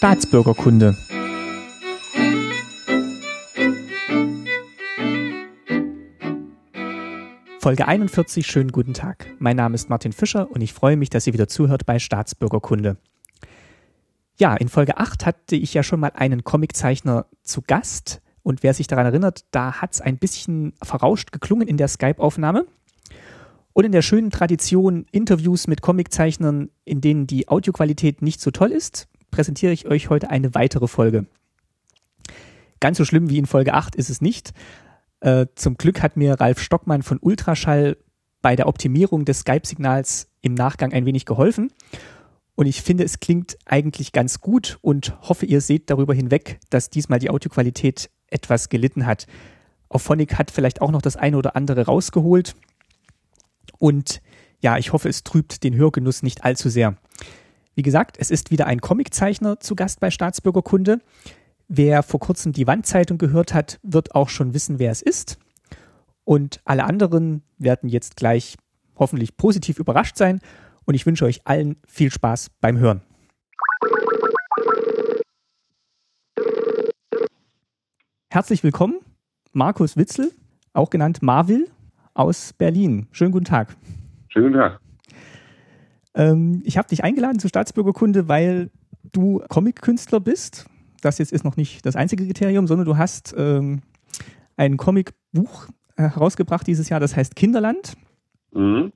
Staatsbürgerkunde. Folge 41, schönen guten Tag. Mein Name ist Martin Fischer und ich freue mich, dass ihr wieder zuhört bei Staatsbürgerkunde. Ja, in Folge 8 hatte ich ja schon mal einen Comiczeichner zu Gast und wer sich daran erinnert, da hat es ein bisschen verrauscht geklungen in der Skype-Aufnahme. Und in der schönen Tradition Interviews mit Comiczeichnern, in denen die Audioqualität nicht so toll ist, präsentiere ich euch heute eine weitere Folge. Ganz so schlimm wie in Folge 8 ist es nicht. Äh, zum Glück hat mir Ralf Stockmann von Ultraschall bei der Optimierung des Skype-Signals im Nachgang ein wenig geholfen. Und ich finde, es klingt eigentlich ganz gut und hoffe, ihr seht darüber hinweg, dass diesmal die Audioqualität etwas gelitten hat. Auphonic hat vielleicht auch noch das eine oder andere rausgeholt. Und ja, ich hoffe, es trübt den Hörgenuss nicht allzu sehr. Wie gesagt, es ist wieder ein Comiczeichner zu Gast bei Staatsbürgerkunde. Wer vor kurzem die Wandzeitung gehört hat, wird auch schon wissen, wer es ist. Und alle anderen werden jetzt gleich hoffentlich positiv überrascht sein. Und ich wünsche euch allen viel Spaß beim Hören. Herzlich willkommen, Markus Witzel, auch genannt Marvil aus Berlin. Schönen guten Tag. Schönen guten Tag. Ähm, ich habe dich eingeladen zur Staatsbürgerkunde, weil du Comic-Künstler bist. Das jetzt ist noch nicht das einzige Kriterium, sondern du hast ähm, ein Comicbuch äh, herausgebracht dieses Jahr, das heißt Kinderland. Mhm.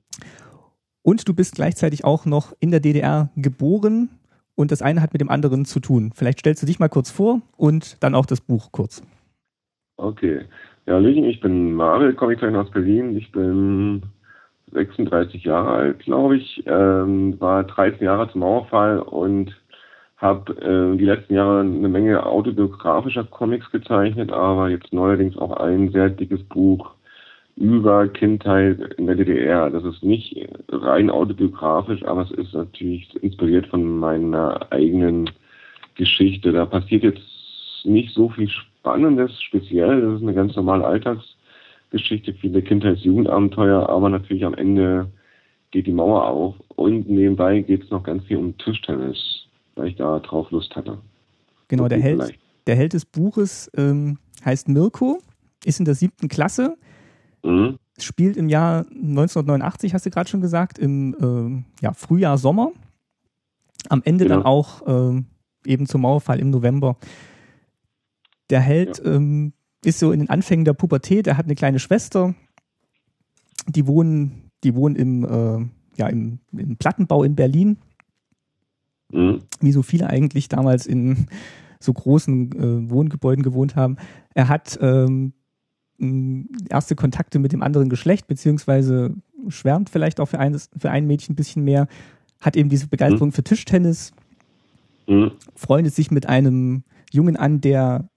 Und du bist gleichzeitig auch noch in der DDR geboren und das eine hat mit dem anderen zu tun. Vielleicht stellst du dich mal kurz vor und dann auch das Buch kurz. Okay. Ja, Hallöchen, ich bin Marvel, Comiczeichner aus Berlin. Ich bin 36 Jahre alt, glaube ich, ähm, war 13 Jahre zum Mauerfall und habe äh, die letzten Jahre eine Menge autobiografischer Comics gezeichnet, aber jetzt neuerdings auch ein sehr dickes Buch über Kindheit in der DDR. Das ist nicht rein autobiografisch, aber es ist natürlich inspiriert von meiner eigenen Geschichte. Da passiert jetzt nicht so viel Spannendes speziell. Das ist eine ganz normale Alltags- Geschichte, viele Kindheits-Jugendabenteuer, aber natürlich am Ende geht die Mauer auf und nebenbei geht es noch ganz viel um Tischtennis, weil ich da drauf Lust hatte. Genau, der Held, der Held des Buches ähm, heißt Mirko, ist in der siebten Klasse, mhm. spielt im Jahr 1989, hast du gerade schon gesagt, im ähm, ja, Frühjahr, Sommer. Am Ende genau. dann auch ähm, eben zum Mauerfall im November. Der Held ja. ähm, ist so in den Anfängen der Pubertät. Er hat eine kleine Schwester, die wohnen, die wohnen im, äh, ja, im, im, Plattenbau in Berlin. Mhm. Wie so viele eigentlich damals in so großen äh, Wohngebäuden gewohnt haben. Er hat ähm, erste Kontakte mit dem anderen Geschlecht, beziehungsweise schwärmt vielleicht auch für, eines, für ein Mädchen ein bisschen mehr, hat eben diese Begeisterung mhm. für Tischtennis, mhm. freundet sich mit einem Jungen an, der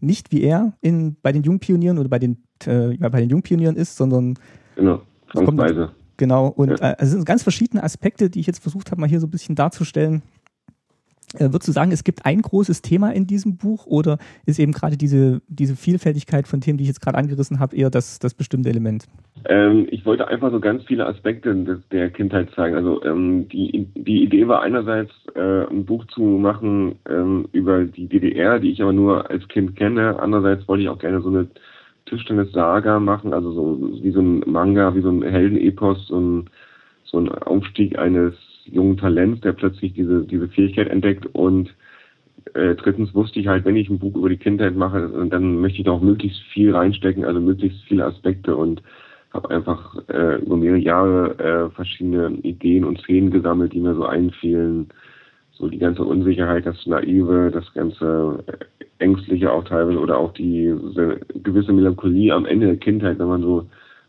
nicht wie er in, bei den Jungpionieren oder bei den, äh, bei den Jungpionieren ist, sondern genau, Zwangsweise. Genau, und ja. äh, es sind ganz verschiedene Aspekte, die ich jetzt versucht habe, mal hier so ein bisschen darzustellen. Äh, würdest du sagen, es gibt ein großes Thema in diesem Buch oder ist eben gerade diese, diese Vielfältigkeit von Themen, die ich jetzt gerade angerissen habe, eher das, das bestimmte Element? Ähm, ich wollte einfach so ganz viele Aspekte der Kindheit zeigen. Also ähm, die, die Idee war einerseits, äh, ein Buch zu machen ähm, über die DDR, die ich aber nur als Kind kenne. Andererseits wollte ich auch gerne so eine Tischtennis-Saga machen, also so wie so ein Manga, wie so ein Heldenepos, so ein, so ein Aufstieg eines jungen Talents, der plötzlich diese, diese Fähigkeit entdeckt und äh, drittens wusste ich halt, wenn ich ein Buch über die Kindheit mache, dann möchte ich da auch möglichst viel reinstecken, also möglichst viele Aspekte und habe einfach äh, über mehrere Jahre äh, verschiedene Ideen und Szenen gesammelt, die mir so einfielen. So die ganze Unsicherheit, das Naive, das ganze äh, Ängstliche auch teilweise oder auch die gewisse Melancholie am Ende der Kindheit, wenn man so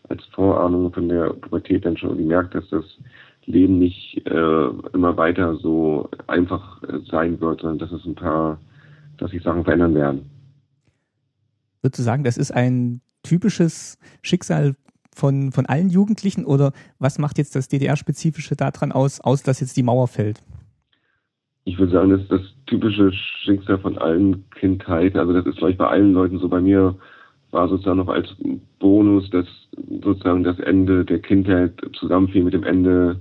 als Vorahnung von der Pubertät dann schon merkt, dass das Leben nicht äh, immer weiter so einfach äh, sein wird, sondern dass es ein paar, dass sich Sachen verändern werden. Würdest du sagen, das ist ein typisches Schicksal von, von allen Jugendlichen oder was macht jetzt das DDR-Spezifische daran aus, aus, dass jetzt die Mauer fällt? Ich würde sagen, das ist das typische Schicksal von allen Kindheiten. Also das ist vielleicht bei allen Leuten so. Bei mir war sozusagen noch als Bonus, dass sozusagen das Ende der Kindheit zusammenfiel mit dem Ende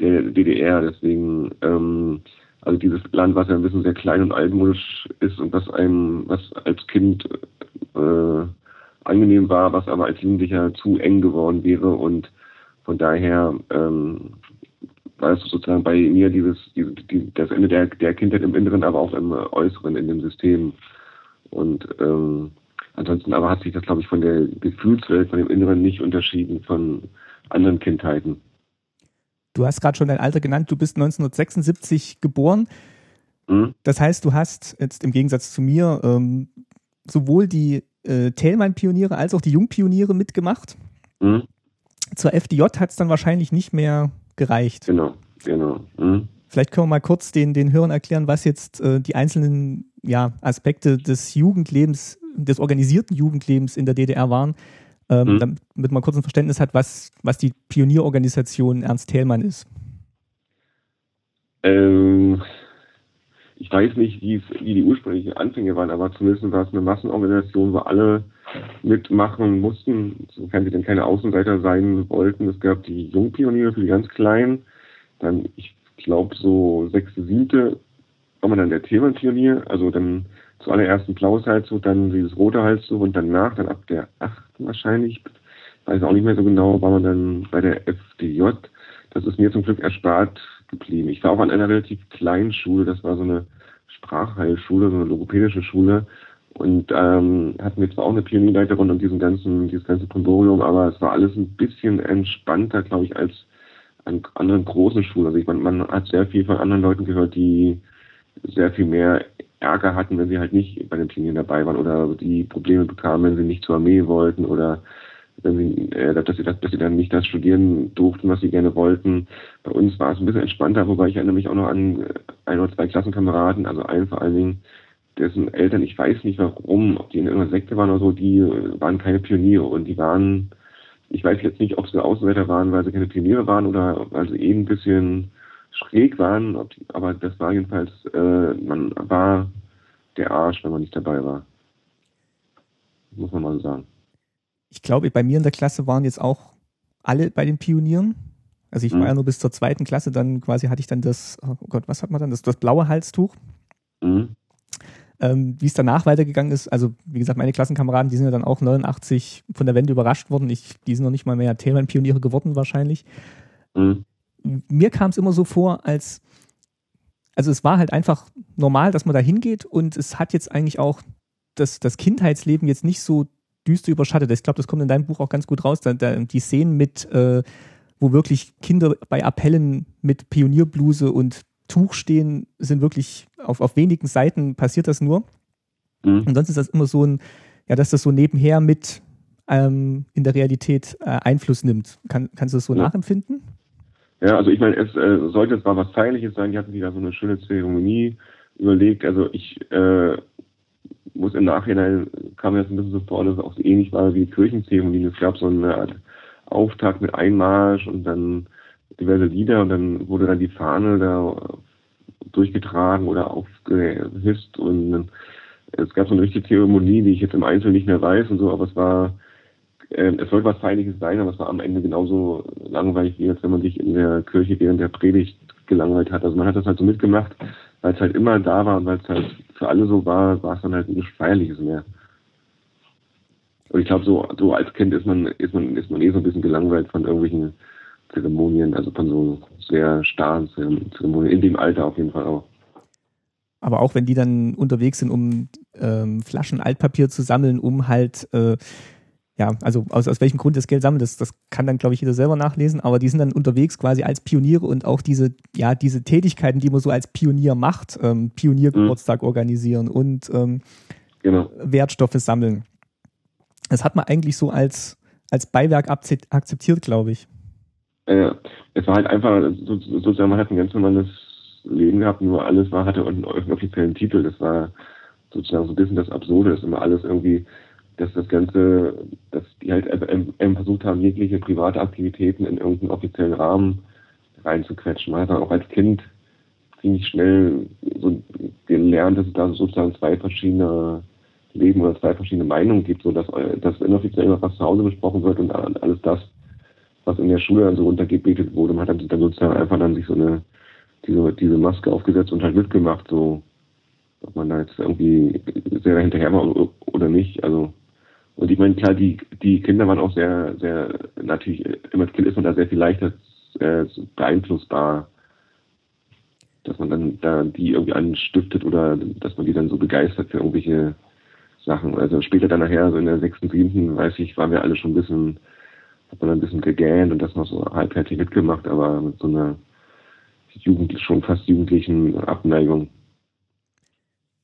der DDR. Deswegen, ähm, Also dieses Land, was ja ein bisschen sehr klein und altmodisch ist und was einem, was als Kind äh, angenehm war, was aber als Jugendlicher zu eng geworden wäre und von daher ähm, war es sozusagen bei mir dieses, dieses die, das Ende der, der Kindheit im Inneren, aber auch im Äußeren in dem System. Und ähm, ansonsten aber hat sich das, glaube ich, von der Gefühlswelt, von dem Inneren nicht unterschieden von anderen Kindheiten. Du hast gerade schon dein Alter genannt, du bist 1976 geboren. Mhm. Das heißt, du hast jetzt im Gegensatz zu mir ähm, sowohl die äh, Thälmann-Pioniere als auch die Jungpioniere mitgemacht. Mhm. Zur FDJ hat es dann wahrscheinlich nicht mehr gereicht. Genau, genau. Mhm. Vielleicht können wir mal kurz den, den Hörern erklären, was jetzt äh, die einzelnen ja, Aspekte des Jugendlebens, des organisierten Jugendlebens in der DDR waren, ähm, mhm. damit man kurz ein Verständnis hat, was, was die Pionierorganisation Ernst Thälmann ist. Ähm, ich weiß nicht, wie, wie die ursprünglichen Anfänge waren, aber zumindest war es eine Massenorganisation, wo alle mitmachen mussten, sofern sie denn keine Außenseiter sein wollten. Es gab die Jungpioniere für die ganz Kleinen, dann, ich glaube, so sechste, siebte war man dann der Themenpionier, also dann zuallererst ein blaues Halstuch, dann dieses rote Halstuch und danach, dann ab der achten wahrscheinlich, weiß auch nicht mehr so genau, war man dann bei der FDJ. Das ist mir zum Glück erspart geblieben. Ich war auch an einer relativ kleinen Schule, das war so eine Sprachheilschule, so eine logopädische Schule. Und ähm, hatten wir zwar auch eine Pionierleiterin und diesen ganzen, dieses ganze Kondorium, aber es war alles ein bisschen entspannter, glaube ich, als an anderen großen Schulen. Also ich meine, man hat sehr viel von anderen Leuten gehört, die sehr viel mehr Ärger hatten, wenn sie halt nicht bei den Pionieren dabei waren oder die Probleme bekamen, wenn sie nicht zur Armee wollten oder wenn sie, äh, dass, sie das, dass sie dann nicht das studieren durften, was sie gerne wollten. Bei uns war es ein bisschen entspannter, wobei ich erinnere mich auch noch an äh, ein oder zwei Klassenkameraden, also einen vor allen Dingen, dessen Eltern, ich weiß nicht warum, ob die in irgendeiner Sekte waren oder so, die äh, waren keine Pioniere und die waren, ich weiß jetzt nicht, ob sie Außenseiter waren, weil sie keine Pioniere waren oder weil sie eben ein bisschen schräg waren, aber das war jedenfalls, äh, man war der Arsch, wenn man nicht dabei war. Muss man mal so sagen ich glaube, bei mir in der Klasse waren jetzt auch alle bei den Pionieren. Also ich mhm. war ja nur bis zur zweiten Klasse, dann quasi hatte ich dann das, oh Gott, was hat man dann? Das, das blaue Halstuch. Mhm. Ähm, wie es danach weitergegangen ist, also wie gesagt, meine Klassenkameraden, die sind ja dann auch 89 von der Wende überrascht worden. Ich, die sind noch nicht mal mehr Themenpioniere geworden wahrscheinlich. Mhm. Mir kam es immer so vor, als, also es war halt einfach normal, dass man da hingeht und es hat jetzt eigentlich auch das, das Kindheitsleben jetzt nicht so düster überschattet. Ich glaube, das kommt in deinem Buch auch ganz gut raus. Da, da, die Szenen mit, äh, wo wirklich Kinder bei Appellen mit Pionierbluse und Tuch stehen, sind wirklich auf, auf wenigen Seiten passiert das nur. Mhm. Und sonst ist das immer so ein, ja, dass das so nebenher mit ähm, in der Realität äh, Einfluss nimmt. Kann, kannst du das so ja. nachempfinden? Ja, also ich meine, es äh, sollte zwar was Feierliches sein, die hatten da so eine schöne Zeremonie überlegt. Also ich äh, muss im Nachhinein kam mir das ein bisschen so vor, dass es auch so ähnlich war wie Kirchenzeremonien. Es gab so eine Art Auftakt mit Einmarsch und dann diverse Lieder und dann wurde dann die Fahne da durchgetragen oder aufgehisst und es gab so eine richtige Zeremonie, die ich jetzt im Einzelnen nicht mehr weiß und so, aber es war, es sollte was Feierliches sein, aber es war am Ende genauso langweilig, wie als wenn man sich in der Kirche während der Predigt gelangweilt hat. Also man hat das halt so mitgemacht, weil es halt immer da war und weil es halt für alle so war, war es dann halt nichts Feierliches mehr. Und ich glaube, so, so als Kind ist man, ist man, ist man eh so ein bisschen gelangweilt von irgendwelchen Zeremonien, also von so sehr starren Zeremonien, in dem Alter auf jeden Fall auch. Aber auch wenn die dann unterwegs sind, um ähm, Flaschen Altpapier zu sammeln, um halt äh, ja, also aus, aus welchem Grund das Geld sammelt, das, das kann dann, glaube ich, jeder selber nachlesen, aber die sind dann unterwegs quasi als Pioniere und auch diese, ja, diese Tätigkeiten, die man so als Pionier macht, ähm, Pioniergeburtstag mhm. organisieren und ähm, genau. Wertstoffe sammeln. Das hat man eigentlich so als, als Beiwerk akzeptiert, glaube ich. Ja, es war halt einfach, sozusagen, man hat ein ganz normales Leben gehabt, nur alles war, hatte einen offiziellen Titel. Das war sozusagen so ein bisschen das Absurde, dass immer alles irgendwie dass das Ganze, dass die halt ähm, versucht haben, jegliche private Aktivitäten in irgendeinen offiziellen Rahmen reinzuquetschen. Man hat dann auch als Kind ziemlich schnell so gelernt, dass es da sozusagen zwei verschiedene Leben oder zwei verschiedene Meinungen gibt, so dass, dass inoffiziell immer was zu Hause besprochen wird und alles das, was in der Schule dann so runtergebetet wurde. Man hat dann sozusagen einfach dann sich so eine diese, diese Maske aufgesetzt und halt mitgemacht, so ob man da jetzt irgendwie sehr hinterher war oder nicht. Also und ich meine, klar, die, die Kinder waren auch sehr, sehr, natürlich, immer als Kind ist man da sehr viel leichter äh, beeinflussbar, dass man dann da die irgendwie anstiftet oder dass man die dann so begeistert für irgendwelche Sachen. Also später dann nachher, so in der sechsten, siebten, weiß ich, waren wir alle schon ein bisschen, hat man ein bisschen gegähnt und das noch so halbherzig mitgemacht, aber mit so einer Jugend, schon fast jugendlichen Abneigung.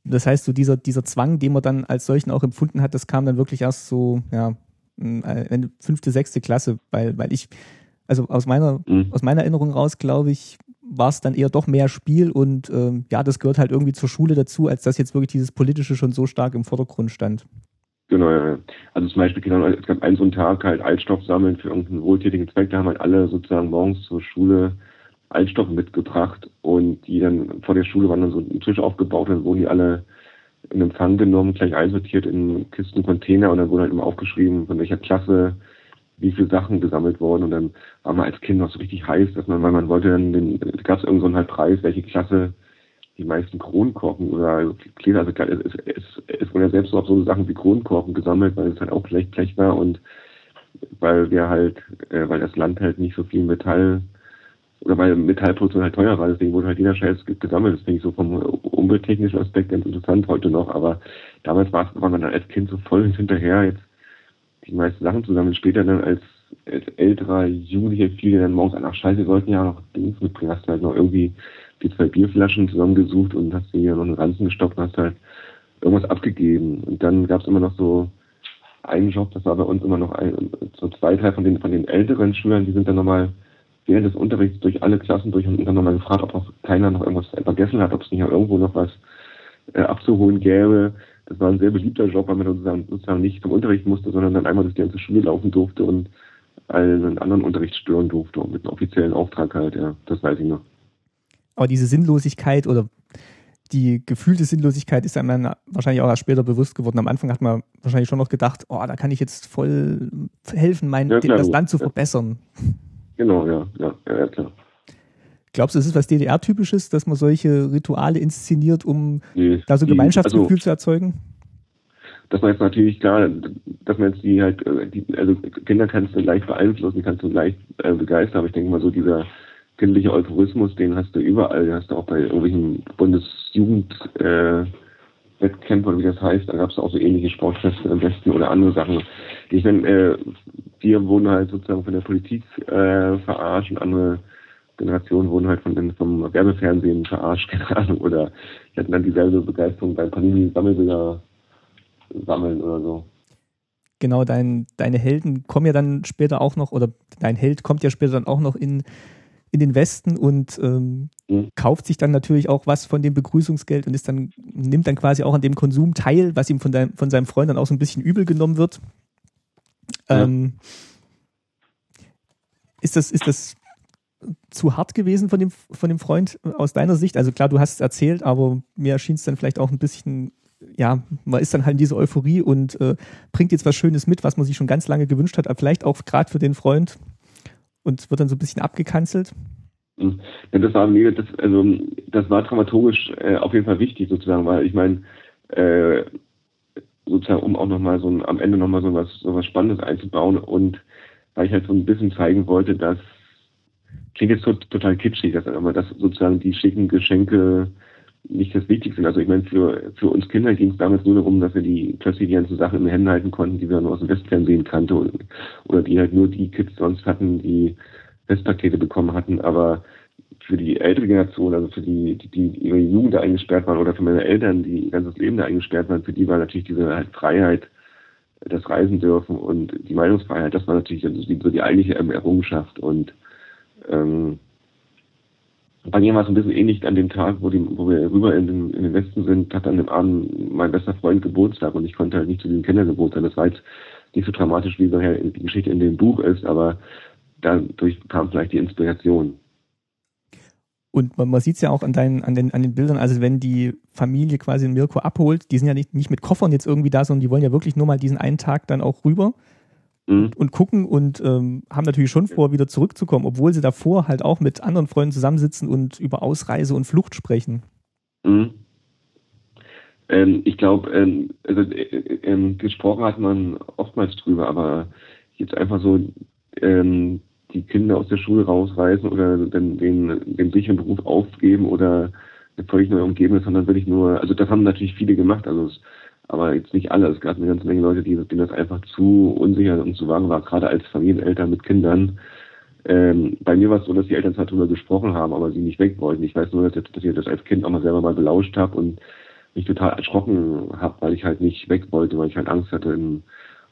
Das heißt, so dieser, dieser Zwang, den man dann als solchen auch empfunden hat, das kam dann wirklich erst so, ja, äh, fünfte, sechste Klasse, weil, weil ich, also aus meiner, mhm. aus meiner Erinnerung raus, glaube ich, war es dann eher doch mehr Spiel und ähm, ja, das gehört halt irgendwie zur Schule dazu, als dass jetzt wirklich dieses Politische schon so stark im Vordergrund stand. Genau, ja. Also zum Beispiel, genau, es gab einen so einen Tag halt Altstoff sammeln für irgendeinen wohltätigen Zweck, da haben halt alle sozusagen morgens zur Schule Altstoffe mitgebracht und die dann vor der Schule waren dann so ein Tisch aufgebaut, dann wurden die alle in Empfang genommen, gleich einsortiert in Kisten, Container und dann wurde halt immer aufgeschrieben, von welcher Klasse wie viele Sachen gesammelt wurden und dann war man als Kind noch so richtig heiß, dass man, weil man wollte dann, den, gab es irgendeinen so halt Preis, welche Klasse die meisten Kronkorken oder Gläser, also es, es, es wurden ja selbst auf so Sachen wie Kronkorken gesammelt, weil es halt auch schlecht Blech war und weil wir halt, äh, weil das Land halt nicht so viel Metall oder weil Metallproduktion halt teuer war, deswegen wurde halt jeder Scheiß gesammelt. Das finde ich so vom umwelttechnischen Aspekt ganz interessant heute noch, aber damals war, war man dann als Kind so voll hinterher, jetzt die meisten Sachen zusammen. Später dann als, als älterer Jugendlicher fiel dann morgens an, ach scheiße, wir wollten ja noch Dings mitbringen, hast du halt noch irgendwie die zwei Bierflaschen zusammengesucht und hast dir hier noch einen Ranzen gestoppt und hast halt irgendwas abgegeben. Und dann gab es immer noch so einen Job, das war bei uns immer noch ein, so zwei Teil von den, von den älteren Schülern, die sind dann nochmal während des Unterrichts durch alle Klassen durch und dann nochmal gefragt, ob noch keiner noch irgendwas vergessen hat, ob es nicht irgendwo noch was äh, abzuholen gäbe. Das war ein sehr beliebter Job, weil man sozusagen, sozusagen nicht zum Unterricht musste, sondern dann einmal durch die ganze Schule laufen durfte und einen anderen Unterricht stören durfte und mit einem offiziellen Auftrag halt, ja, das weiß ich noch. Aber diese Sinnlosigkeit oder die gefühlte Sinnlosigkeit ist einem dann wahrscheinlich auch erst später bewusst geworden. Am Anfang hat man wahrscheinlich schon noch gedacht, oh, da kann ich jetzt voll helfen, mein, ja, das Land zu verbessern. Genau, ja, ja, ja, klar. Glaubst du, es ist was DDR-typisches, dass man solche Rituale inszeniert, um nee, da so Gemeinschaftsgefühl also, zu erzeugen? Das war jetzt natürlich klar, dass man jetzt die halt, äh, die, also Kinder kannst du leicht beeinflussen, kannst du leicht äh, begeistern, aber ich denke mal so dieser kindliche Euphorismus, den hast du überall, den hast du auch bei irgendwelchen Bundesjugend äh, Wettkämpfe wie das heißt, da gab es auch so ähnliche Sportfeste im Westen oder andere Sachen. Ich meine, äh, wir wurden halt sozusagen von der Politik äh, verarscht und andere Generationen wurden halt von vom Werbefernsehen verarscht, keine Ahnung, oder die hatten dann dieselbe Begeisterung beim Panini-Sammelbilder sammeln oder so. Genau, dein, deine Helden kommen ja dann später auch noch, oder dein Held kommt ja später dann auch noch in in den Westen und ähm, mhm. kauft sich dann natürlich auch was von dem Begrüßungsgeld und ist dann, nimmt dann quasi auch an dem Konsum teil, was ihm von, dein, von seinem Freund dann auch so ein bisschen übel genommen wird. Ja. Ähm, ist das, ist das zu hart gewesen von dem, von dem Freund aus deiner Sicht? Also klar, du hast es erzählt, aber mir erschien es dann vielleicht auch ein bisschen, ja, man ist dann halt in dieser Euphorie und äh, bringt jetzt was Schönes mit, was man sich schon ganz lange gewünscht hat, aber vielleicht auch gerade für den Freund und wird dann so ein bisschen abgekanzelt? Hm. Ja, das war mir, das, also das war dramaturgisch äh, auf jeden Fall wichtig sozusagen, weil ich meine, äh, sozusagen, um auch nochmal so ein, am Ende nochmal so was, so was Spannendes einzubauen und weil ich halt so ein bisschen zeigen wollte, dass klingt jetzt total kitschig, dass aber dass sozusagen die schicken Geschenke nicht das Wichtigste. Also ich meine, für, für uns Kinder ging es damals nur darum, dass wir die plötzlich die ganzen Sachen in den Händen halten konnten, die wir nur aus dem Westfernsehen kannten oder, oder die halt nur die Kids sonst hatten, die Westpakete bekommen hatten. Aber für die ältere Generation, also für die, die, die ihre Jugend da eingesperrt waren oder für meine Eltern, die ihr ganzes Leben da eingesperrt waren, für die war natürlich diese halt Freiheit, das Reisen dürfen und die Meinungsfreiheit, das war natürlich so die, so die eigentliche Errungenschaft und ähm, bei mir war es ein bisschen ähnlich an dem Tag, wo, die, wo wir rüber in den, in den Westen sind, hat an dem Abend mein bester Freund Geburtstag und ich konnte halt nicht zu diesem Kindergeburtstag. Das war jetzt nicht so dramatisch, wie die Geschichte in dem Buch ist, aber dadurch kam vielleicht die Inspiration. Und man, man sieht es ja auch an, deinen, an, den, an den Bildern, also wenn die Familie quasi Mirko abholt, die sind ja nicht, nicht mit Koffern jetzt irgendwie da, sondern die wollen ja wirklich nur mal diesen einen Tag dann auch rüber. Mhm. und gucken und ähm, haben natürlich schon vor, wieder zurückzukommen, obwohl sie davor halt auch mit anderen Freunden zusammensitzen und über Ausreise und Flucht sprechen. Mhm. Ähm, ich glaube, ähm, also, äh, äh, ähm, gesprochen hat man oftmals drüber, aber jetzt einfach so ähm, die Kinder aus der Schule rausreißen oder den, den, den sicheren Beruf aufgeben oder eine völlig neue Umgebung, sondern wirklich nur, also das haben natürlich viele gemacht, also es, aber jetzt nicht alle. Es gab eine ganze Menge Leute, die, denen das einfach zu unsicher und zu wagen war, gerade als Familieneltern mit Kindern. Ähm, bei mir war es so, dass die Eltern zwar darüber gesprochen haben, aber sie nicht weg wollten. Ich weiß nur, dass, dass ich das als Kind auch mal selber mal belauscht habe und mich total erschrocken habe, weil ich halt nicht weg wollte, weil ich halt Angst hatte, in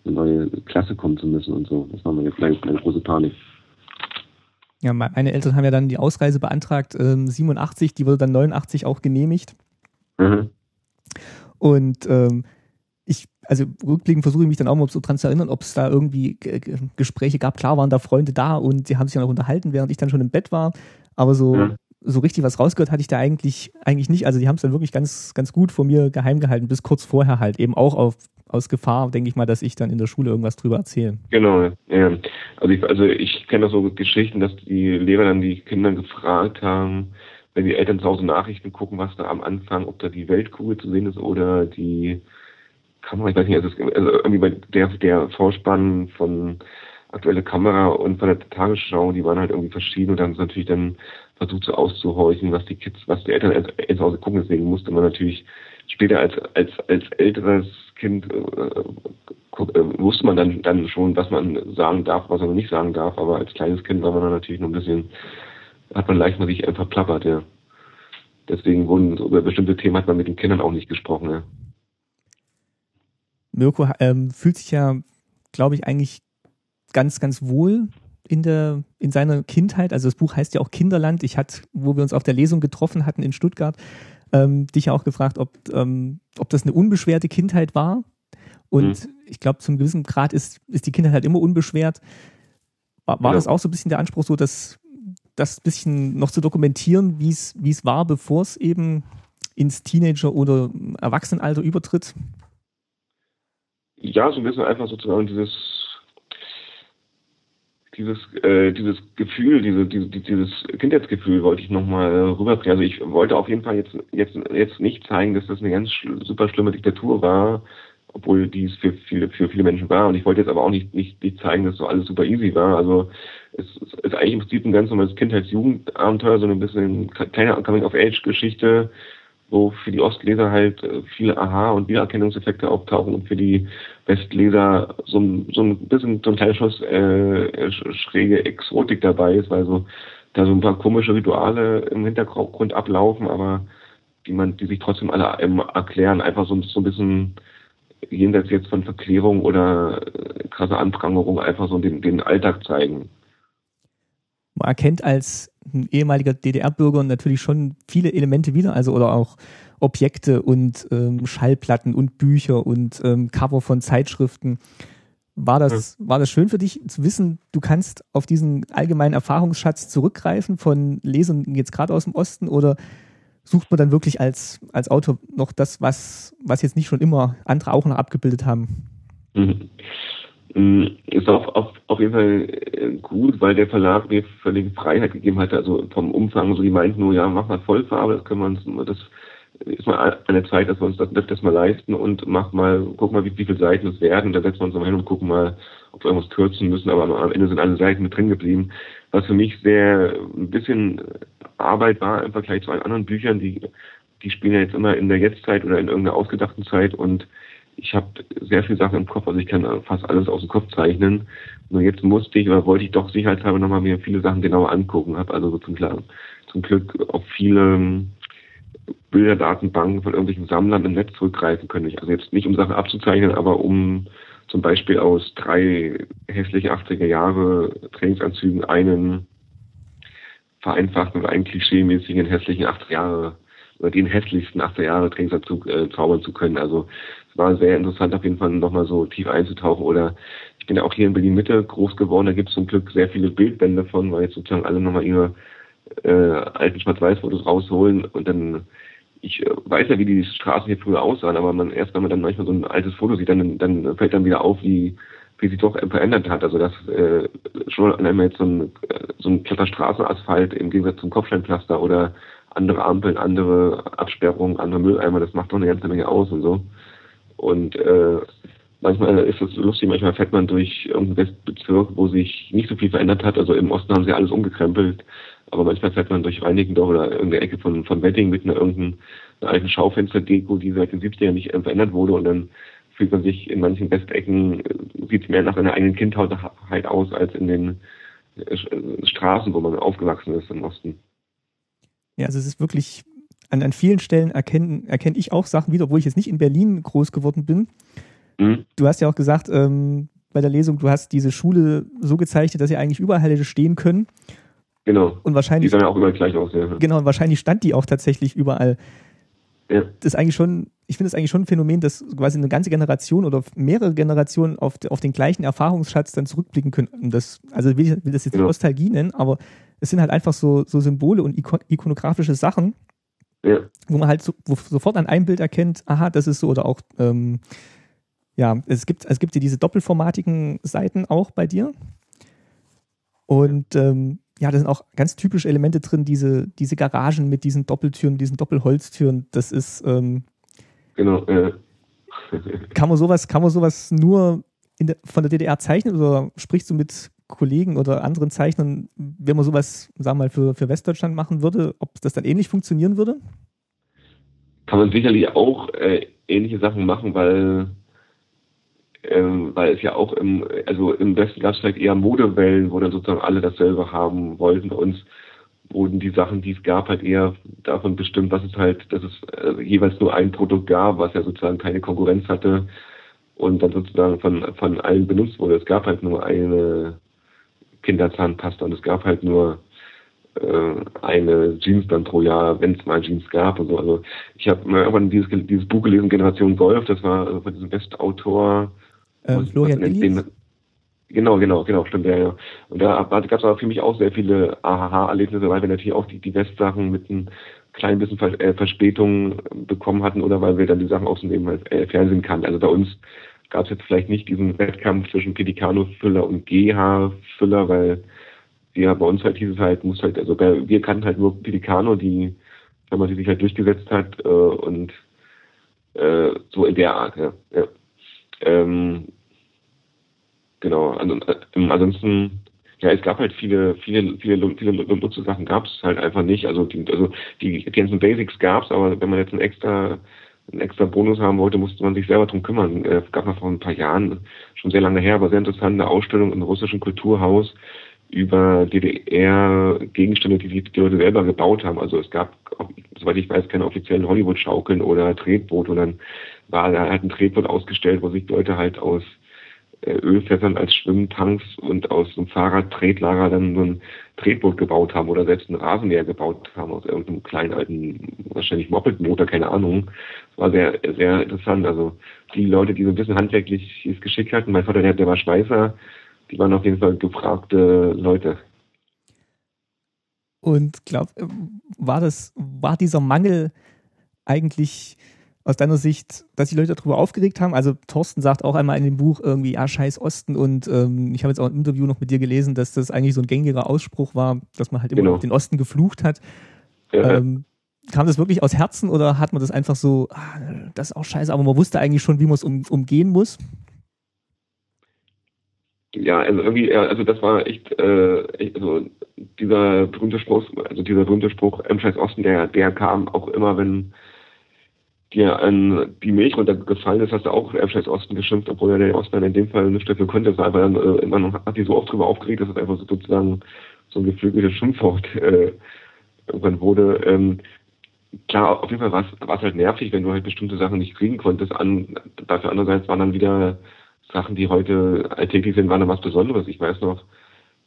eine neue Klasse kommen zu müssen und so. Das war meine, kleine, meine große Panik. Ja, meine Eltern haben ja dann die Ausreise beantragt, ähm, 87, die wurde dann 89 auch genehmigt. Mhm. Und ähm, ich, also rückblickend versuche ich mich dann auch mal so dran zu erinnern, ob es da irgendwie Gespräche gab. Klar waren da Freunde da und die haben sich dann auch unterhalten, während ich dann schon im Bett war. Aber so, mhm. so richtig was rausgehört hatte ich da eigentlich, eigentlich nicht. Also die haben es dann wirklich ganz, ganz gut vor mir geheim gehalten, bis kurz vorher halt eben auch auf aus Gefahr, denke ich mal, dass ich dann in der Schule irgendwas drüber erzähle. Genau, ja. Also ich, also ich kenne auch so Geschichten, dass die Lehrer dann die Kinder gefragt haben, wenn die Eltern zu Hause Nachrichten gucken, was da am Anfang, ob da die Weltkugel zu sehen ist oder die Kamera, ich weiß nicht, also, also irgendwie bei der, der Vorspann von aktuelle Kamera und von der Tagesschau, die waren halt irgendwie verschieden und haben es natürlich dann versucht so auszuhorchen, was die Kids, was die Eltern zu Hause gucken. Deswegen musste man natürlich später als als als älteres Kind äh, äh, wusste man dann dann schon, was man sagen darf, was man nicht sagen darf. Aber als kleines Kind war man dann natürlich noch ein bisschen, hat man leicht mal sich einfach plappert, ja. Deswegen wurden über bestimmte Themen hat man mit den Kindern auch nicht gesprochen, ja. Mirko ähm, fühlt sich ja, glaube ich, eigentlich ganz, ganz wohl in der in seiner Kindheit. Also das Buch heißt ja auch Kinderland. Ich hatte, wo wir uns auf der Lesung getroffen hatten in Stuttgart, ähm, dich auch gefragt, ob, ähm, ob das eine unbeschwerte Kindheit war. Und mhm. ich glaube, zum gewissen Grad ist, ist die Kindheit halt immer unbeschwert. War, war ja. das auch so ein bisschen der Anspruch, so dass das ein bisschen noch zu dokumentieren, wie es war, bevor es eben ins Teenager- oder Erwachsenenalter übertritt? Ja, so ein bisschen einfach sozusagen dieses dieses, äh, dieses Gefühl, diese, diese, dieses Kindheitsgefühl wollte ich nochmal rüberbringen. Also ich wollte auf jeden Fall jetzt, jetzt, jetzt nicht zeigen, dass das eine ganz super schlimme Diktatur war, obwohl dies für viele, für viele Menschen war. Und ich wollte jetzt aber auch nicht, nicht, nicht zeigen, dass so alles super easy war. Also es, es ist eigentlich im Prinzip ein ganz normales Kindheits-Jugendabenteuer, so ein bisschen kleine Coming-of-Age-Geschichte, wo für die Ostleser halt äh, viele Aha- und Wiedererkennungseffekte auftauchen und für die Westleser so ein, so ein bisschen so ein kleiner Schuss äh, schräge Exotik dabei ist, weil so da so ein paar komische Rituale im Hintergrund ablaufen, aber die man, die sich trotzdem alle erklären, einfach so, so ein bisschen jenseits jetzt von Verklärung oder äh, krasse Anprangerung einfach so den, den Alltag zeigen. Man erkennt als ehemaliger DDR-Bürger natürlich schon viele Elemente wieder, also oder auch Objekte und ähm, Schallplatten und Bücher und ähm, Cover von Zeitschriften. War das, war das schön für dich zu wissen, du kannst auf diesen allgemeinen Erfahrungsschatz zurückgreifen von Lesern jetzt gerade aus dem Osten oder sucht man dann wirklich als, als Autor noch das, was, was jetzt nicht schon immer andere auch noch abgebildet haben? Mhm. Mm, ist auf, auf, auf jeden Fall äh, gut, weil der Verlag mir völlige Freiheit gegeben hatte, also vom Umfang, so die meinten nur, ja, mach mal Vollfarbe, das können wir uns, das ist mal eine Zeit, dass wir uns das, das mal leisten und mach mal, guck mal, wie, wie viele Seiten es werden, dann setzen wir uns mal hin und gucken mal, ob wir irgendwas kürzen müssen, aber am Ende sind alle Seiten mit drin geblieben, was für mich sehr ein bisschen Arbeit war im Vergleich zu allen anderen Büchern, die, die spielen ja jetzt immer in der Jetztzeit oder in irgendeiner ausgedachten Zeit und ich habe sehr viele Sachen im Kopf, also ich kann fast alles aus dem Kopf zeichnen. Nur jetzt musste ich oder wollte ich doch sicherheitshalber nochmal mir viele Sachen genauer angucken, habe also so zum, zum Glück auf viele Bilderdatenbanken von irgendwelchen Sammlern im Netz zurückgreifen können. Also jetzt nicht um Sachen abzuzeichnen, aber um zum Beispiel aus drei hässliche 80er Jahre Trainingsanzügen einen vereinfachten oder einen klischee-mäßigen hässlichen 80er Jahre oder den hässlichsten 80er Jahre Trainingsanzug äh, zaubern zu können. Also es war sehr interessant, auf jeden Fall nochmal so tief einzutauchen. Oder ich bin ja auch hier in Berlin Mitte groß geworden, da gibt es zum Glück sehr viele Bildbände von, weil jetzt sozusagen alle nochmal ihre äh, alten Schwarz-Weiß-Fotos rausholen und dann ich äh, weiß ja, wie die Straßen hier früher aussahen, aber man erst wenn man dann manchmal so ein altes Foto sieht, dann, dann fällt dann wieder auf, wie wie sich doch verändert hat. Also dass äh, schon einmal jetzt so ein, so ein platter Straßenasphalt im Gegensatz zum Kopfsteinpflaster oder andere Ampeln, andere Absperrungen, andere Mülleimer, das macht doch eine ganze Menge aus und so. Und äh, manchmal ist es lustig, manchmal fährt man durch irgendeinen Westbezirk, wo sich nicht so viel verändert hat. Also im Osten haben sie alles umgekrempelt, aber manchmal fährt man durch Reinickendorf oder irgendeine Ecke von, von Wedding mit einer irgendeiner alten Schaufensterdeko, die seit den 70ern nicht verändert wurde und dann fühlt man sich in manchen Westecken, äh, sieht mehr nach einer eigenen Kindheit aus als in den äh, Straßen, wo man aufgewachsen ist im Osten. Ja, also es ist wirklich, an, an vielen Stellen erkenne erkenn ich auch Sachen wieder, obwohl ich jetzt nicht in Berlin groß geworden bin. Mhm. Du hast ja auch gesagt, ähm, bei der Lesung, du hast diese Schule so gezeichnet, dass sie eigentlich überall hätte stehen können. Genau. Und wahrscheinlich. Die sahen ja auch überall gleich aus, ja. Genau, und wahrscheinlich stand die auch tatsächlich überall. Ja. Das ist eigentlich schon, ich finde es eigentlich schon ein Phänomen, dass quasi eine ganze Generation oder mehrere Generationen auf, auf den gleichen Erfahrungsschatz dann zurückblicken können. Das, also will ich will das jetzt genau. Nostalgie nennen, aber es sind halt einfach so, so Symbole und ikonografische Sachen, ja. wo man halt so, wo sofort an einem Bild erkennt, aha, das ist so, oder auch, ähm, ja, es gibt, es gibt ja diese doppelformatigen Seiten auch bei dir. Und ähm, ja, da sind auch ganz typische Elemente drin, diese, diese Garagen mit diesen Doppeltüren, diesen Doppelholztüren, das ist ähm, genau, äh. kann man sowas, kann man sowas nur der, von der DDR zeichnen oder sprichst du mit Kollegen oder anderen Zeichnern, wenn man sowas, sagen wir mal, für, für Westdeutschland machen würde, ob das dann ähnlich funktionieren würde? Kann man sicherlich auch äh, ähnliche Sachen machen, weil ähm, weil es ja auch im, also im Westen gab es vielleicht eher Modewellen, wo dann sozusagen alle dasselbe haben wollten. Bei uns wurden die Sachen, die es gab, halt eher davon bestimmt, was es halt, dass es äh, jeweils nur ein Produkt gab, was ja sozusagen keine Konkurrenz hatte und dann sozusagen von, von allen benutzt wurde. Es gab halt nur eine Kinderzahnpasta und es gab halt nur äh, eine Jeans dann pro Jahr, wenn es mal Jeans gab und so. Also ich habe irgendwann dieses, dieses Buch gelesen, Generation Golf, das war also von diesem Westautor. Ähm, Florian Illies? Genau, genau, genau, stimmt, ja, ja. Und da gab es aber für mich auch sehr viele AHA-Erlebnisse, weil wir natürlich auch die, die West-Sachen mit einem kleinen bisschen Vers äh, Verspätung bekommen hatten oder weil wir dann die Sachen aus dem äh, Fernsehen kannten. Also bei uns gab es jetzt vielleicht nicht diesen Wettkampf zwischen Pedicano-Füller und GH-Füller, weil ja, bei uns halt hieß es halt, muss halt, also bei, wir kannten halt nur Pelicano, die, wenn man die sich halt durchgesetzt hat, äh, und äh, so in der Art, ja. ja. Ähm, genau, an, äh, ansonsten, ja, es gab halt viele, viele, viele, viele Nutzersachen gab es halt einfach nicht. Also die, also die, ganzen Basics gab es, aber wenn man jetzt ein extra einen extra Bonus haben wollte, musste man sich selber drum kümmern. Es gab noch vor ein paar Jahren, schon sehr lange her, aber sehr interessante Ausstellung im russischen Kulturhaus über DDR-Gegenstände, die die Leute selber gebaut haben. Also es gab, soweit ich weiß, keine offiziellen Hollywood-Schaukeln oder Tretboote. Und dann war da halt ein Tretboot ausgestellt, wo sich Leute halt aus äh, Ölfässern als Schwimmtanks und aus einem Fahrradtretlager dann so ein Tretboot gebaut haben oder selbst ein Rasenmäher gebaut haben aus irgendeinem kleinen alten, wahrscheinlich Moped-Motor, keine Ahnung. Das war sehr, sehr interessant. Also die Leute, die so ein bisschen handwerkliches Geschick hatten, mein Vater, der, der war Schweißer, die waren auf jeden Fall gefragte Leute. Und glaub, war das, war dieser Mangel eigentlich aus deiner Sicht, dass die Leute darüber aufgeregt haben? Also Thorsten sagt auch einmal in dem Buch irgendwie, ah, scheiß Osten und ähm, ich habe jetzt auch ein Interview noch mit dir gelesen, dass das eigentlich so ein gängiger Ausspruch war, dass man halt immer genau. den Osten geflucht hat. Ja. Ähm, kam das wirklich aus Herzen oder hat man das einfach so, ah, das ist auch scheiße, aber man wusste eigentlich schon, wie man es um, umgehen muss? Ja, also irgendwie, also das war echt, äh, echt also dieser berühmte Spruch, also dieser berühmte Spruch, M. Scheiß Osten, der, der kam auch immer, wenn dir an die Milch runtergefallen ist, hast du auch Erfscheiß Osten geschimpft, obwohl er der Osten in dem Fall nicht dafür konnte. Das war einfach äh, man hat die so oft drüber aufgeregt, dass es einfach so sozusagen so ein geflügeltes Schimpfwort äh, irgendwann wurde. Ähm, klar, auf jeden Fall war es halt nervig, wenn du halt bestimmte Sachen nicht kriegen konntest. An, dafür andererseits waren dann wieder Sachen, die heute alltäglich sind, waren dann was Besonderes. Ich weiß noch,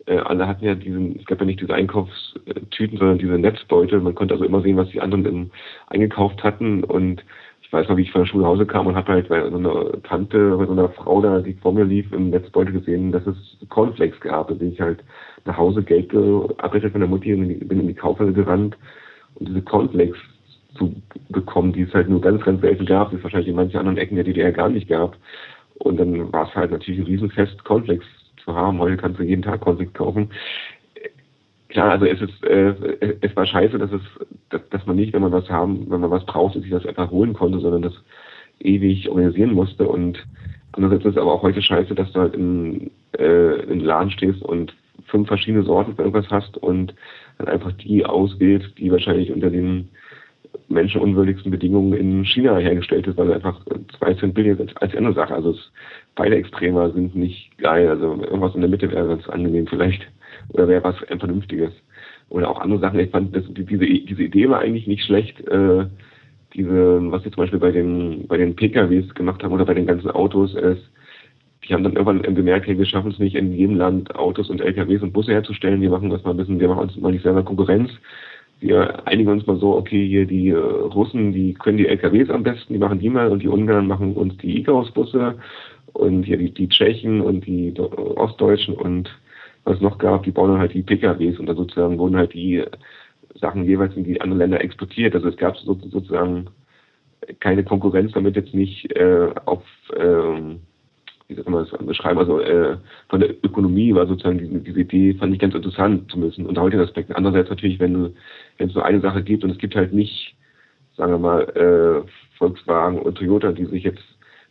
äh, alle hatten ja diesen, es gab ja nicht diese Einkaufstüten, sondern diese Netzbeutel. Man konnte also immer sehen, was die anderen im, eingekauft hatten. Und ich weiß noch, wie ich von der Schule nach Hause kam und habe halt bei so einer Tante, bei so einer Frau da, die vor mir lief, im Netzbeutel gesehen, dass es Cornflakes gab. Da bin ich halt nach Hause Geld gearbeitet von der Mutti und bin in die Kaufhalle gerannt und diese Cornflakes zu bekommen, die es halt nur ganz, ganz selten gab, die es wahrscheinlich in manchen anderen Ecken der DDR gar nicht gab. Und dann war es halt natürlich ein Riesenfest, Cornflakes zu haben. Heute kannst du jeden Tag Cornflakes kaufen. Klar, also es ist, äh, es war scheiße, dass es, dass, dass man nicht, wenn man was haben, wenn man was braucht, sich das einfach holen konnte, sondern das ewig organisieren musste. Und andererseits ist es aber auch heute scheiße, dass du halt in, äh, den Laden stehst und fünf verschiedene Sorten für irgendwas hast und dann einfach die auswählst, die wahrscheinlich unter den menschenunwürdigsten Bedingungen in China hergestellt ist, weil einfach zwei Cent billiger als die andere Sache. Also es, beide Extremer sind nicht geil. Also irgendwas in der Mitte wäre ganz angenehm vielleicht. Oder wäre was Vernünftiges. Oder auch andere Sachen. Ich fand, das, diese, diese Idee war eigentlich nicht schlecht. Äh, diese, was wir zum Beispiel bei den, bei den PKWs gemacht haben oder bei den ganzen Autos ist, die haben dann irgendwann gemerkt, hey, wir schaffen es nicht in jedem Land Autos und LKWs und Busse herzustellen. Wir machen das mal ein bisschen, wir machen uns mal nicht selber Konkurrenz wir einigen uns mal so, okay, hier die äh, Russen, die können die LKWs am besten, die machen die mal und die Ungarn machen uns die Icarus-Busse und hier die, die Tschechen und die Ostdeutschen und was noch gab, die bauen halt die PKWs und dann sozusagen wurden halt die Sachen jeweils in die anderen Länder exportiert. Also es gab so, sozusagen keine Konkurrenz, damit jetzt nicht äh, auf ähm, wie soll man das beschreiben, also äh, von der Ökonomie war sozusagen diese, diese Idee, fand ich ganz interessant zu müssen. Und heute Aspekt. Andererseits natürlich, wenn wenn es nur eine Sache gibt und es gibt halt nicht, sagen wir mal, äh, Volkswagen und Toyota, die sich jetzt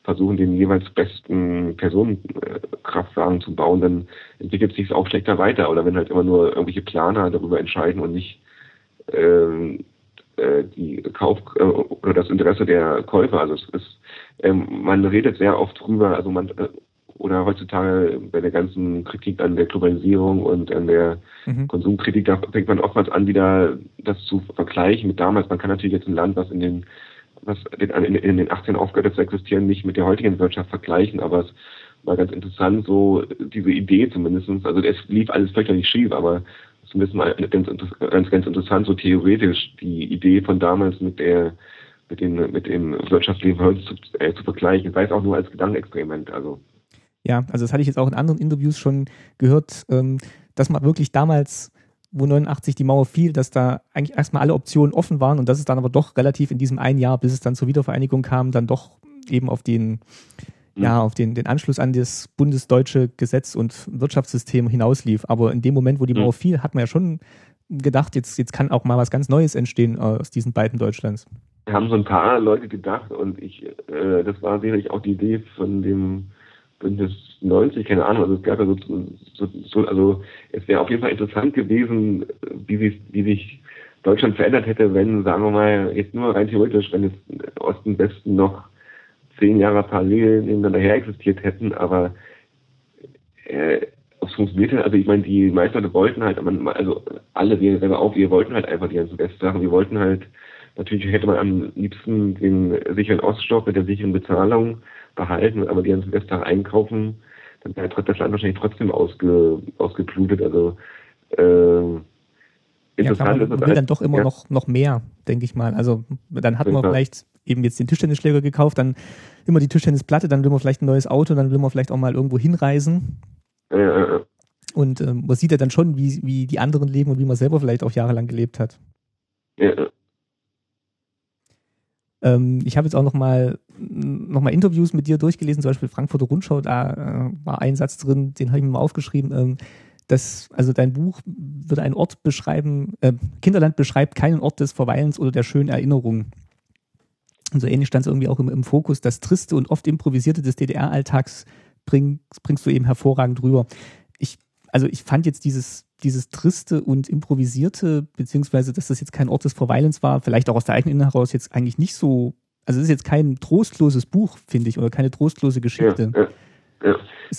versuchen, den jeweils besten Personenkraftwagen zu bauen, dann entwickelt sich es auch schlechter weiter. Oder wenn halt immer nur irgendwelche Planer darüber entscheiden und nicht ähm, äh, die Kauf äh, oder das Interesse der Käufer. Also es ist, ähm, man redet sehr oft drüber, also man äh, oder heutzutage bei der ganzen Kritik an der Globalisierung und an der mhm. Konsumkritik, da fängt man oftmals an, wieder das zu vergleichen mit damals. Man kann natürlich jetzt ein Land, was in den was in, den 18 aufgehört zu existieren, nicht mit der heutigen Wirtschaft vergleichen, aber es war ganz interessant, so diese Idee zumindestens. Also es lief alles fürchterlich schief, aber zumindest mal ganz, ganz, ganz interessant, so theoretisch die Idee von damals mit der mit dem, mit dem Wirtschaftsleben heute zu, äh, zu vergleichen, sei es auch nur als Gedankenexperiment. Also. Ja, also das hatte ich jetzt auch in anderen Interviews schon gehört, ähm, dass man wirklich damals, wo 89 die Mauer fiel, dass da eigentlich erstmal alle Optionen offen waren und dass es dann aber doch relativ in diesem einen Jahr, bis es dann zur Wiedervereinigung kam, dann doch eben auf den ja, auf den, den Anschluss an das bundesdeutsche Gesetz und Wirtschaftssystem hinauslief. Aber in dem Moment, wo die Mauer fiel, hat man ja schon gedacht, jetzt, jetzt kann auch mal was ganz Neues entstehen aus diesen beiden Deutschlands. Haben so ein paar Leute gedacht und ich, äh, das war sicherlich auch die Idee von dem Bündnis 90, keine Ahnung, also es gab ja so, so, so also es wäre auf jeden Fall interessant gewesen, wie sich, wie sich Deutschland verändert hätte, wenn, sagen wir mal, jetzt nur rein theoretisch, wenn es Osten, Westen noch zehn Jahre parallel nebeneinander her existiert hätten, aber äh, es funktionierte, also ich meine, die meisten Leute wollten halt, also alle, wir selber auch, wir wollten halt einfach die ganzen Westsachen, wir wollten halt, natürlich hätte man am liebsten den sicheren Oststoff mit der sicheren Bezahlung behalten, aber die ganzen Westsachen einkaufen, dann wäre das Land wahrscheinlich trotzdem ausge, ausgeblutet, also äh, ja, klar, man will dann doch immer ja. noch, noch mehr, denke ich mal. Also dann hat man ja. vielleicht eben jetzt den Tischtennisschläger gekauft, dann immer die Tischtennisplatte, dann will man vielleicht ein neues Auto, dann will man vielleicht auch mal irgendwo hinreisen. Ja. Und äh, man sieht ja dann schon, wie, wie die anderen leben und wie man selber vielleicht auch jahrelang gelebt hat. Ja. Ähm, ich habe jetzt auch noch mal, noch mal Interviews mit dir durchgelesen, zum Beispiel Frankfurter Rundschau, da äh, war ein Satz drin, den habe ich mir mal aufgeschrieben. Ähm, dass, also dein Buch würde einen Ort beschreiben, äh, Kinderland beschreibt keinen Ort des Verweilens oder der schönen Erinnerung. Und so ähnlich stand es irgendwie auch im, im, Fokus. Das Triste und oft Improvisierte des DDR-Alltags bring, bringst du eben hervorragend rüber. Ich, also ich fand jetzt dieses, dieses Triste und Improvisierte, beziehungsweise, dass das jetzt kein Ort des Verweilens war, vielleicht auch aus der eigenen heraus jetzt eigentlich nicht so, also es ist jetzt kein trostloses Buch, finde ich, oder keine trostlose Geschichte. Ja, ja. Ja.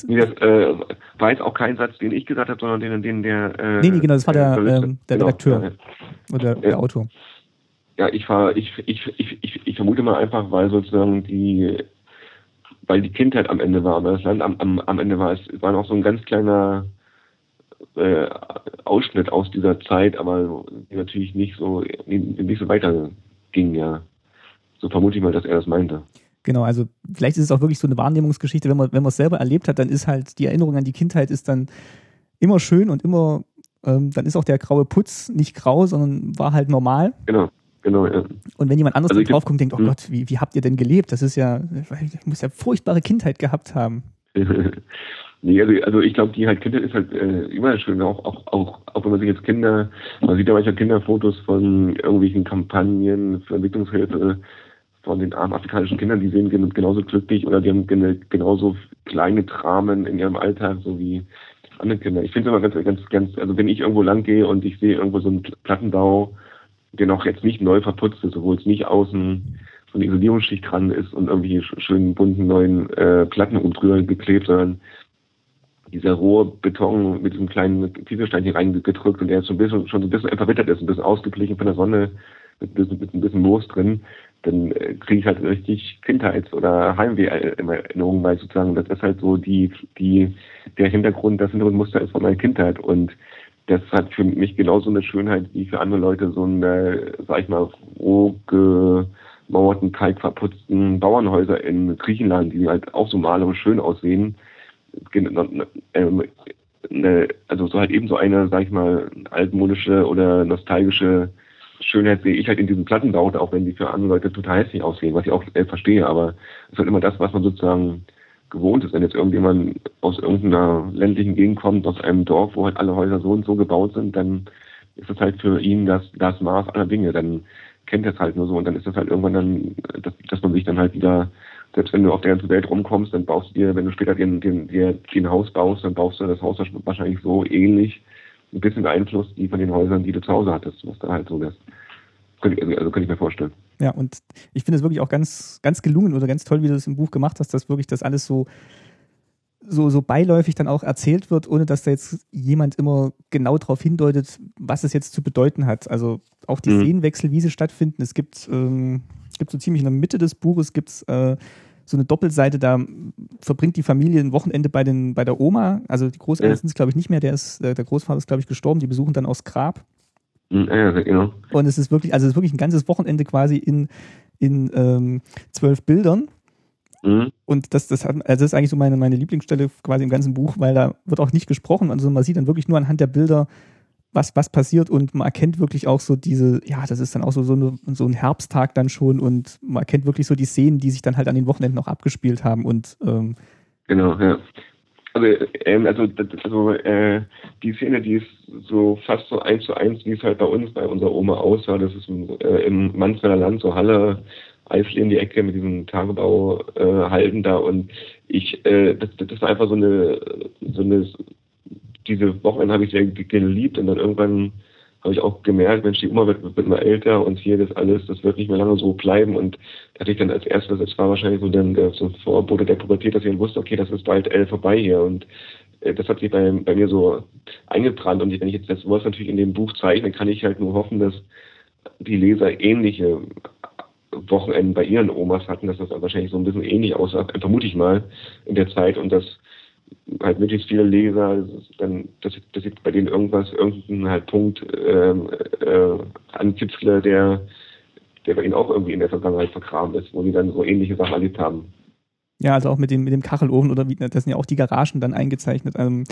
Nee, das äh, war jetzt auch kein Satz, den ich gesagt habe, sondern den, den der. Äh, nee, nee, genau, das war der, äh, der, der genau, Redakteur. Oder der Autor. Ja, ich war, ich, ich, ich, ich, ich vermute mal einfach, weil sozusagen die, weil die Kindheit am Ende war, weil das Land am, am, am Ende war. Es war noch so ein ganz kleiner äh, Ausschnitt aus dieser Zeit, aber natürlich nicht so, nicht so weiter ging, ja. So vermute ich mal, dass er das meinte. Genau, also vielleicht ist es auch wirklich so eine Wahrnehmungsgeschichte, wenn man, wenn man es selber erlebt hat, dann ist halt die Erinnerung an die Kindheit ist dann immer schön und immer, ähm, dann ist auch der graue Putz nicht grau, sondern war halt normal. Genau. Genau, ja. Und wenn jemand anderes also drauf guckt, denkt, oh hm. Gott, wie, wie habt ihr denn gelebt? Das ist ja, ich muss ja furchtbare Kindheit gehabt haben. nee, also, also ich glaube, die halt Kindheit ist halt äh, immer schön, auch, auch, auch, auch wenn man sich jetzt Kinder, man sieht ja manchmal Kinderfotos von irgendwelchen Kampagnen für Entwicklungshilfe von den armen afrikanischen Kindern, die sehen genauso glücklich oder die haben genauso kleine Dramen in ihrem Alltag, so wie andere Kinder. Ich finde es immer ganz, ganz, ganz, also wenn ich irgendwo lang gehe und ich sehe irgendwo so einen Plattenbau, der noch jetzt nicht neu verputzt ist, obwohl es nicht außen so eine Isolierungsschicht dran ist und irgendwie schönen bunten neuen äh, Platten oben drüber geklebt, sondern dieser rohe Beton mit diesem kleinen Kieselstein hier reingedrückt und der jetzt schon ein bisschen, schon so ein bisschen verwittert ist, ein bisschen ausgeglichen von der Sonne, mit ein bisschen, mit ein bisschen Moos drin, dann äh, kriege ich halt richtig Kindheits- oder Heimweh-Erinnerungen, weil sozusagen das ist halt so die, die, der Hintergrund, das Hintergrundmuster ist von meiner Kindheit und das hat für mich genauso eine Schönheit wie für andere Leute so eine, sag ich mal, roh gemauerten, kalt verputzten Bauernhäuser in Griechenland, die halt auch so malerisch schön aussehen. Ähm, also so halt eben so eine, sag ich mal, altmodische oder nostalgische Schönheit sehe ich halt in diesen Plattenbau, auch wenn die für andere Leute total hässlich aussehen, was ich auch äh, verstehe, aber es ist halt immer das, was man sozusagen gewohnt ist. Wenn jetzt irgendjemand aus irgendeiner ländlichen Gegend kommt, aus einem Dorf, wo halt alle Häuser so und so gebaut sind, dann ist das halt für ihn das, das Maß aller Dinge. Dann kennt er es halt nur so und dann ist das halt irgendwann dann, dass, dass man sich dann halt wieder, selbst wenn du auf der ganzen Welt rumkommst, dann baust du dir, wenn du später dir, dir, dir ein Haus baust, dann baust du das Haus wahrscheinlich so ähnlich, ein bisschen beeinflusst wie von den Häusern, die du zu Hause hattest, was da halt so das ich, also könnte ich mir vorstellen. Ja, und ich finde es wirklich auch ganz, ganz gelungen oder ganz toll, wie du das im Buch gemacht hast, dass wirklich das alles so, so, so beiläufig dann auch erzählt wird, ohne dass da jetzt jemand immer genau darauf hindeutet, was es jetzt zu bedeuten hat. Also auch die mhm. Szenenwechsel, wie sie stattfinden. Es gibt, ähm, gibt so ziemlich in der Mitte des Buches gibt's, äh, so eine Doppelseite, da verbringt die Familie ein Wochenende bei, den, bei der Oma. Also die Großeltern ja. sind es, glaube ich, nicht mehr. Der, ist, äh, der Großvater ist, glaube ich, gestorben. Die besuchen dann aus Grab. Hm, ja, genau. Und es ist wirklich, also es ist wirklich ein ganzes Wochenende quasi in, in ähm, zwölf Bildern. Mhm. Und das, das, hat, also das ist eigentlich so meine, meine Lieblingsstelle quasi im ganzen Buch, weil da wird auch nicht gesprochen. Also man sieht dann wirklich nur anhand der Bilder, was, was passiert und man erkennt wirklich auch so diese, ja, das ist dann auch so, so, eine, so ein Herbsttag dann schon und man erkennt wirklich so die Szenen, die sich dann halt an den Wochenenden auch abgespielt haben und ähm, Genau, ja. Also, ähm, also, also äh, die Szene, die ist so fast so eins zu eins, wie es halt bei uns, bei unserer Oma aussah. Das ist äh, im Mansfelder Land, so Halle, Eifel in die Ecke mit diesem Tagebau äh, halten da und ich, äh, das, das war einfach so eine, so eine, diese Wochenende habe ich sehr geliebt und dann irgendwann habe ich auch gemerkt, Mensch, die Oma wird, wird immer älter und hier das alles, das wird nicht mehr lange so bleiben. Und da hatte ich dann als erstes, das war wahrscheinlich so dann der so Vorbote der Pubertät, dass ich dann wusste, okay, das ist bald elf vorbei hier. Und äh, das hat sich bei, bei mir so eingebrannt. Und wenn ich jetzt das Wort natürlich in dem Buch zeichne, kann ich halt nur hoffen, dass die Leser ähnliche Wochenenden bei ihren Omas hatten, dass das wahrscheinlich so ein bisschen ähnlich aussah, vermute ich mal, in der Zeit und dass halt möglichst viele Leser, dann, dass, ich, dass ich bei denen irgendwas, irgendeinen halt Punkt ähm, äh, ankitzle, der, der bei ihnen auch irgendwie in der Vergangenheit vergraben ist, wo sie dann so ähnliche Sachen erlebt haben. Ja, also auch mit dem, mit dem Kachelofen oder wie, das sind ja auch die Garagen dann eingezeichnet, ähm,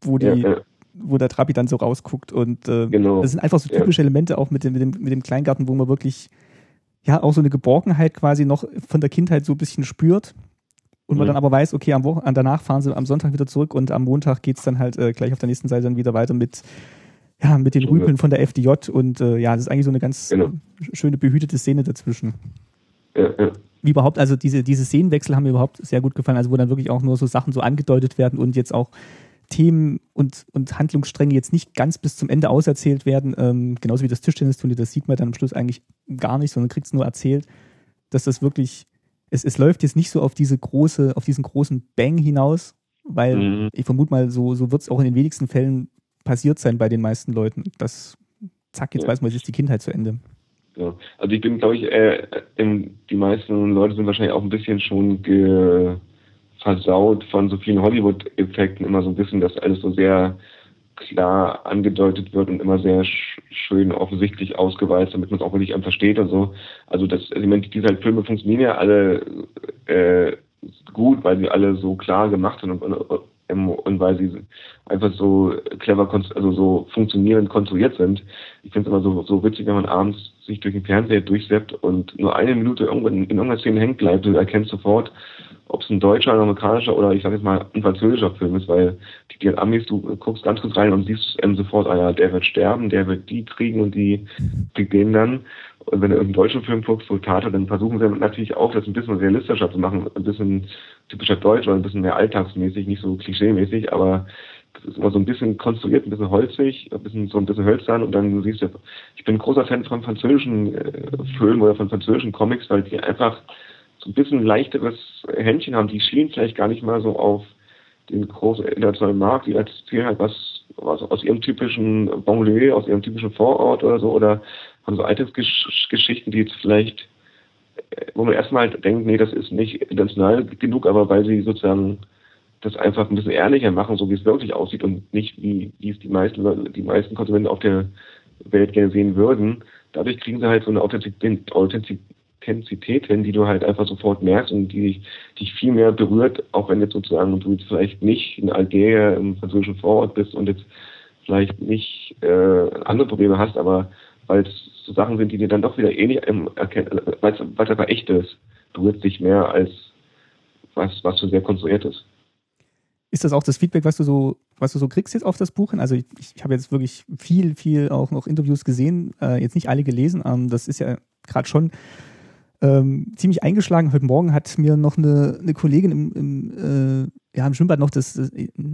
wo die, ja, ja. wo der Trabi dann so rausguckt und äh, genau. das sind einfach so typische ja. Elemente auch mit dem, mit dem, mit dem Kleingarten, wo man wirklich ja auch so eine Geborgenheit quasi noch von der Kindheit so ein bisschen spürt und man mhm. dann aber weiß, okay, am Wochen danach fahren sie am Sonntag wieder zurück und am Montag geht es dann halt äh, gleich auf der nächsten Seite dann wieder weiter mit, ja, mit den Rüpeln von der FDJ und äh, ja, das ist eigentlich so eine ganz genau. schöne behütete Szene dazwischen. Ja, ja. Wie überhaupt, also diese, diese Szenenwechsel haben mir überhaupt sehr gut gefallen, also wo dann wirklich auch nur so Sachen so angedeutet werden und jetzt auch Themen und, und Handlungsstränge jetzt nicht ganz bis zum Ende auserzählt werden, ähm, genauso wie das Tischtennisturnier, das sieht man dann am Schluss eigentlich gar nicht, sondern kriegt es nur erzählt, dass das wirklich es, es läuft jetzt nicht so auf diese große, auf diesen großen Bang hinaus, weil mhm. ich vermute mal, so, so wird es auch in den wenigsten Fällen passiert sein bei den meisten Leuten. Das, zack, jetzt ja. weiß man, jetzt ist die Kindheit zu Ende. Ja. Also ich bin, glaube ich, äh, die meisten Leute sind wahrscheinlich auch ein bisschen schon versaut von so vielen Hollywood-Effekten, immer so ein bisschen, dass alles so sehr klar angedeutet wird und immer sehr sch schön offensichtlich ausgeweizt, damit man es auch wirklich versteht und so. Also das, ich meine, diese halt Filme funktionieren ja alle äh, gut, weil sie alle so klar gemacht sind und, und, und weil sie einfach so clever, also so funktionierend konstruiert sind. Ich finde es immer so, so witzig, wenn man abends sich durch den Fernseher durchsetzt und nur eine Minute irgendwo in, in irgendeiner Szene hängen bleibt, du erkennst sofort, ob es ein deutscher, ein amerikanischer oder ich sag jetzt mal ein französischer Film ist, weil die, die Amis, du guckst ganz kurz rein und siehst ähm, sofort, ah ja, der wird sterben, der wird die kriegen und die kriegt den dann. Und wenn du irgendeinen deutschen Film guckst, so Tate, dann versuchen sie natürlich auch, das ein bisschen realistischer zu machen, ein bisschen typischer deutsch oder ein bisschen mehr alltagsmäßig, nicht so klischeemäßig, aber das ist immer so ein bisschen konstruiert, ein bisschen holzig, ein bisschen so ein bisschen hölzern und dann siehst du, ich bin großer Fan von französischen äh, Filmen oder von französischen Comics, weil die einfach so ein bisschen leichteres Händchen haben. Die schielen vielleicht gar nicht mal so auf den großen internationalen Markt, die erzählen halt was, was aus ihrem typischen Banlieue, aus ihrem typischen Vorort oder so, oder von so Alltagsgeschichten, die jetzt vielleicht, äh, wo man erstmal denkt, nee, das ist nicht international genug, aber weil sie sozusagen das einfach ein bisschen ehrlicher machen, so wie es wirklich aussieht und nicht wie, wie es die meisten, die meisten Konsumenten auf der Welt gerne sehen würden. Dadurch kriegen sie halt so eine Authentizität, hin, die du halt einfach sofort merkst und die dich viel mehr berührt, auch wenn jetzt sozusagen du jetzt vielleicht nicht in Algerien im französischen Vorort bist und jetzt vielleicht nicht äh, andere Probleme hast, aber weil es so Sachen sind, die dir dann doch wieder ähnlich erkennen, weil es einfach echt ist, berührt dich mehr als was, was so sehr konstruiert ist. Ist das auch das Feedback, was du so, was du so kriegst jetzt auf das Buch hin? Also ich, ich habe jetzt wirklich viel, viel auch noch Interviews gesehen, äh, jetzt nicht alle gelesen. Ähm, das ist ja gerade schon ähm, ziemlich eingeschlagen. Heute Morgen hat mir noch eine, eine Kollegin im, im, äh, ja, im Schwimmbad noch das, das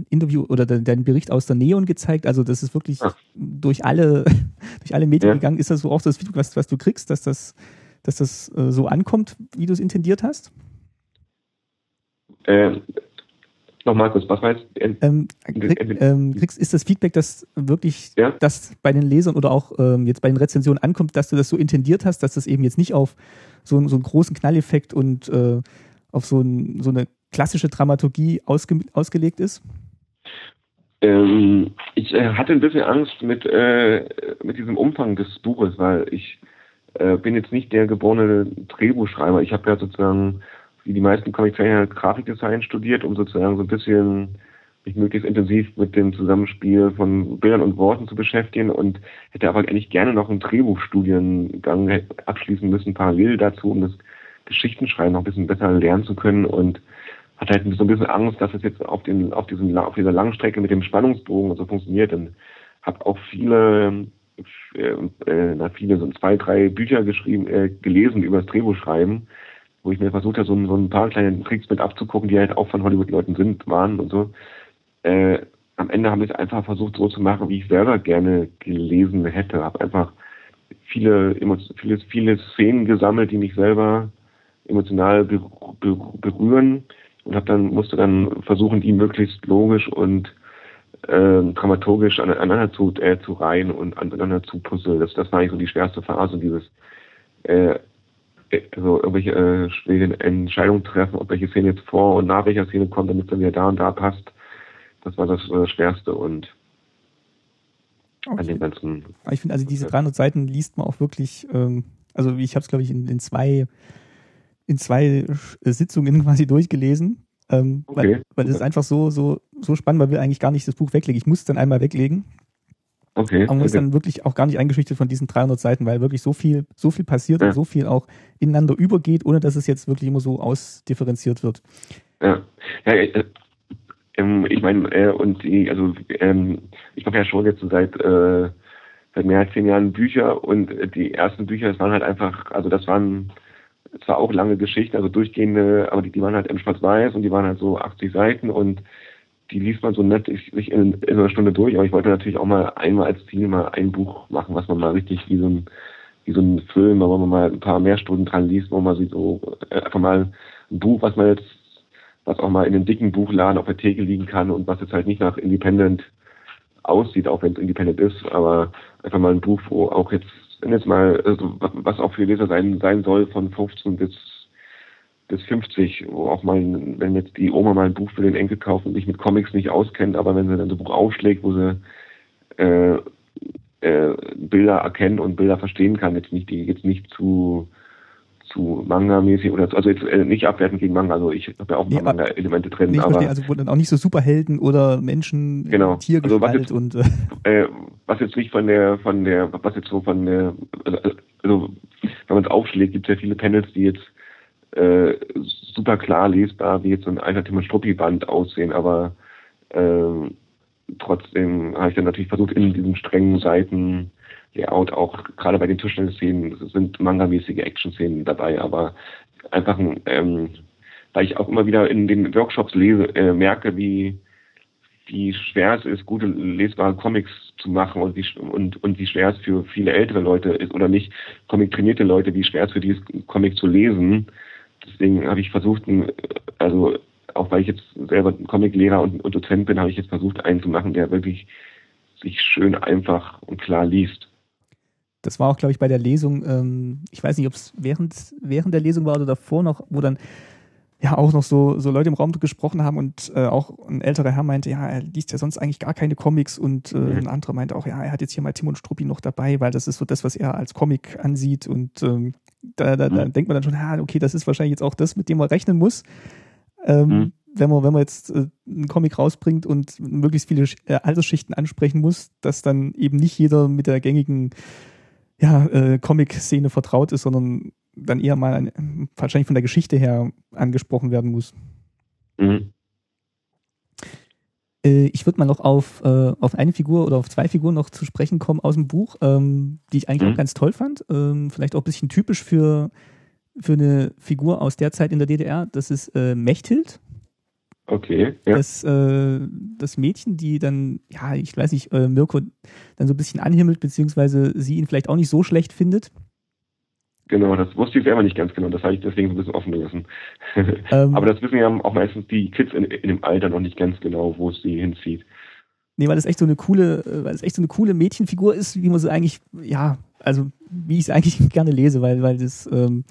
Interview oder den, den, Bericht aus der Neon gezeigt. Also das ist wirklich Ach. durch alle, durch alle Medien ja. gegangen. Ist das so auch das Feedback, was, was du kriegst, dass das, dass das äh, so ankommt, wie du es intendiert hast? Ähm, Nochmal kurz, was heißt? Ähm, krieg, ähm, kriegst, ist das Feedback, dass wirklich ja? das bei den Lesern oder auch ähm, jetzt bei den Rezensionen ankommt, dass du das so intendiert hast, dass das eben jetzt nicht auf so, so einen großen Knalleffekt und äh, auf so, ein, so, eine klassische Dramaturgie ausge, ausgelegt ist? Ähm, ich äh, hatte ein bisschen Angst mit, äh, mit diesem Umfang des Buches, weil ich äh, bin jetzt nicht der geborene Drehbuchschreiber. Ich habe ja sozusagen wie die meisten Comiczeichner Grafikdesign studiert, um sozusagen so ein bisschen mich möglichst intensiv mit dem Zusammenspiel von Bildern und Worten zu beschäftigen und hätte aber eigentlich gerne noch einen Drehbuchstudiengang abschließen müssen, parallel dazu, um das Geschichtenschreiben noch ein bisschen besser lernen zu können und hatte halt so ein bisschen Angst, dass es jetzt auf, den, auf, diesen, auf dieser langen Strecke mit dem Spannungsbogen so funktioniert. Und habe auch viele äh, äh, viele so zwei, drei Bücher geschrieben, äh, gelesen über das Drehbuchschreiben wo ich mir versucht habe, so, so ein paar kleine Tricks mit abzugucken, die halt auch von Hollywood-Leuten sind, waren und so. Äh, am Ende habe ich es einfach versucht, so zu machen, wie ich selber gerne gelesen hätte. Habe einfach viele, viele, viele Szenen gesammelt, die mich selber emotional berühren und habe dann musste dann versuchen, die möglichst logisch und äh, dramaturgisch aneinander zu, äh, zu reihen und aneinander zu puzzeln. Das, das war eigentlich so die schwerste Phase, dieses äh, also irgendwelche äh, Entscheidungen treffen, ob welche Szene jetzt vor und nach welcher Szene kommt, damit es dann wieder da und da passt. Das war das äh, Schwerste und okay. an den ganzen. Ich finde, also diese 300 Seiten liest man auch wirklich, ähm, also ich habe es glaube ich in, in, zwei in zwei Sitzungen quasi durchgelesen. Ähm, okay. Weil, weil es ist einfach so, so, so spannend, weil wir eigentlich gar nicht das Buch weglegen. Ich muss es dann einmal weglegen. Okay. Aber man ist dann wirklich auch gar nicht eingeschüchtert von diesen 300 Seiten, weil wirklich so viel, so viel passiert ja. und so viel auch ineinander übergeht, ohne dass es jetzt wirklich immer so ausdifferenziert wird. Ja, ja äh, ähm, ich meine, äh, und die, also ähm, ich mache ja schon jetzt seit, äh, seit mehr als zehn Jahren Bücher und die ersten Bücher, das waren halt einfach, also das waren zwar auch lange Geschichten, also durchgehende, aber die, die waren halt im Schwarz-Weiß und die waren halt so 80 Seiten und die liest man so nett sich in, in einer Stunde durch, aber ich wollte natürlich auch mal einmal als Ziel mal ein Buch machen, was man mal richtig wie so ein, wie so ein Film, wo man mal ein paar mehr Stunden dran liest, wo man sieht so äh, einfach mal ein Buch, was man jetzt, was auch mal in einem dicken Buchladen auf der Theke liegen kann und was jetzt halt nicht nach Independent aussieht, auch wenn es Independent ist, aber einfach mal ein Buch, wo auch jetzt, wenn jetzt mal, also, was auch für Leser sein, sein soll, von 15 bis bis 50, wo auch mal, wenn jetzt die Oma mal ein Buch für den Enkel kauft und sich mit Comics nicht auskennt, aber wenn sie dann so ein Buch aufschlägt, wo sie äh, äh, Bilder erkennt und Bilder verstehen kann, jetzt nicht, die jetzt nicht zu zu Manga-mäßig oder also jetzt äh, nicht abwertend gegen Manga, also ich habe ja auch nee, Manga-Elemente drin, nee, aber verstehe, also wo dann auch nicht so Superhelden oder Menschen, genau. Tiergestalt also was jetzt, und äh, was jetzt nicht von der von der was jetzt so von der also, also wenn man es aufschlägt, gibt es ja viele Panels, die jetzt äh, super klar lesbar wie jetzt so ein alter Tim Struppi-Band aussehen, aber äh, trotzdem habe ich dann natürlich versucht, in diesem strengen Seiten Layout auch gerade bei den Tischtennis-Szenen sind manga-mäßige Action-Szenen dabei, aber einfach, ähm, weil ich auch immer wieder in den Workshops lese, äh, merke, wie wie schwer es ist, gute lesbare Comics zu machen und wie, und, und wie schwer es für viele ältere Leute ist oder nicht Comic-trainierte Leute, wie schwer es für dieses Comic zu lesen. Deswegen habe ich versucht, also auch weil ich jetzt selber Comic-Lehrer und, und Dozent bin, habe ich jetzt versucht, einen zu machen, der wirklich sich schön einfach und klar liest. Das war auch, glaube ich, bei der Lesung, ähm, ich weiß nicht, ob es während, während der Lesung war oder davor noch, wo dann ja auch noch so, so Leute im Raum gesprochen haben und äh, auch ein älterer Herr meinte, ja, er liest ja sonst eigentlich gar keine Comics und äh, mhm. ein anderer meinte auch, ja, er hat jetzt hier mal Timon Struppi noch dabei, weil das ist so das, was er als Comic ansieht und ähm, da, da, da mhm. denkt man dann schon, ja, okay, das ist wahrscheinlich jetzt auch das, mit dem man rechnen muss. Ähm, mhm. Wenn man, wenn man jetzt äh, einen Comic rausbringt und möglichst viele äh, Altersschichten ansprechen muss, dass dann eben nicht jeder mit der gängigen ja, äh, Comic-Szene vertraut ist, sondern dann eher mal ein, wahrscheinlich von der Geschichte her angesprochen werden muss. Mhm. Äh, ich würde mal noch auf, äh, auf eine Figur oder auf zwei Figuren noch zu sprechen kommen aus dem Buch, ähm, die ich eigentlich mhm. auch ganz toll fand. Ähm, vielleicht auch ein bisschen typisch für, für eine Figur aus der Zeit in der DDR. Das ist äh, Mechthild. Okay. Ja. Das, äh, das Mädchen, die dann, ja, ich weiß nicht, äh, Mirko dann so ein bisschen anhimmelt, beziehungsweise sie ihn vielleicht auch nicht so schlecht findet. Genau, das wusste ich selber nicht ganz genau. Das habe ich deswegen so ein bisschen offen gelassen. Ähm, Aber das wissen ja auch meistens die Kids in, in dem Alter noch nicht ganz genau, wo es sie hinzieht. Nee, weil es echt so eine coole, äh, weil es echt so eine coole Mädchenfigur ist, wie man sie eigentlich, ja, also wie ich es eigentlich gerne lese, weil, weil das, ähm,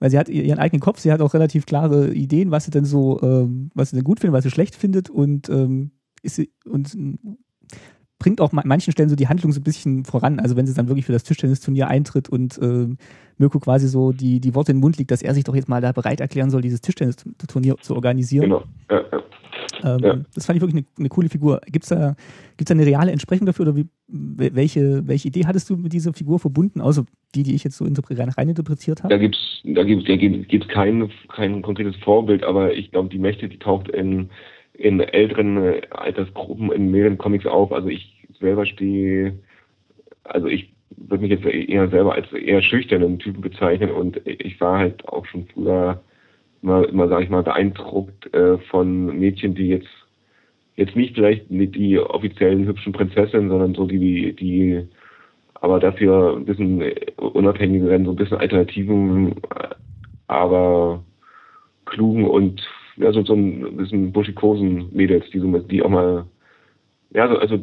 weil sie hat ihren eigenen Kopf, sie hat auch relativ klare Ideen, was sie denn so, ähm, was sie denn gut findet, was sie schlecht findet und ähm, ist sie, und bringt auch an manchen Stellen so die Handlung so ein bisschen voran. Also wenn sie dann wirklich für das Tischtennisturnier eintritt und äh, Mirko quasi so die, die Worte in den Mund liegt, dass er sich doch jetzt mal da bereit erklären soll, dieses Tischtennisturnier zu organisieren. Genau. Ja, ja. Ähm, ja. Das fand ich wirklich eine, eine coole Figur. Gibt es da, gibt's da eine reale Entsprechung dafür oder wie, welche, welche Idee hattest du mit dieser Figur verbunden, außer die, die ich jetzt so rein, rein interpretiert habe? Da gibt es da gibt's, da gibt's kein, kein konkretes Vorbild, aber ich glaube, die Mächte, die taucht in, in älteren äh, Altersgruppen in mehreren Comics auf. Also ich selber stehe, also ich würde mich jetzt eher selber als eher schüchternen Typen bezeichnen und ich war halt auch schon früher immer, immer sage ich mal, beeindruckt äh, von Mädchen, die jetzt jetzt nicht vielleicht nicht die offiziellen hübschen Prinzessinnen, sondern so die, die aber dafür ein bisschen unabhängigeren, so ein bisschen alternativen, aber klugen und ja, so, so ein bisschen buschikosen Mädels, die so die auch mal ja, also,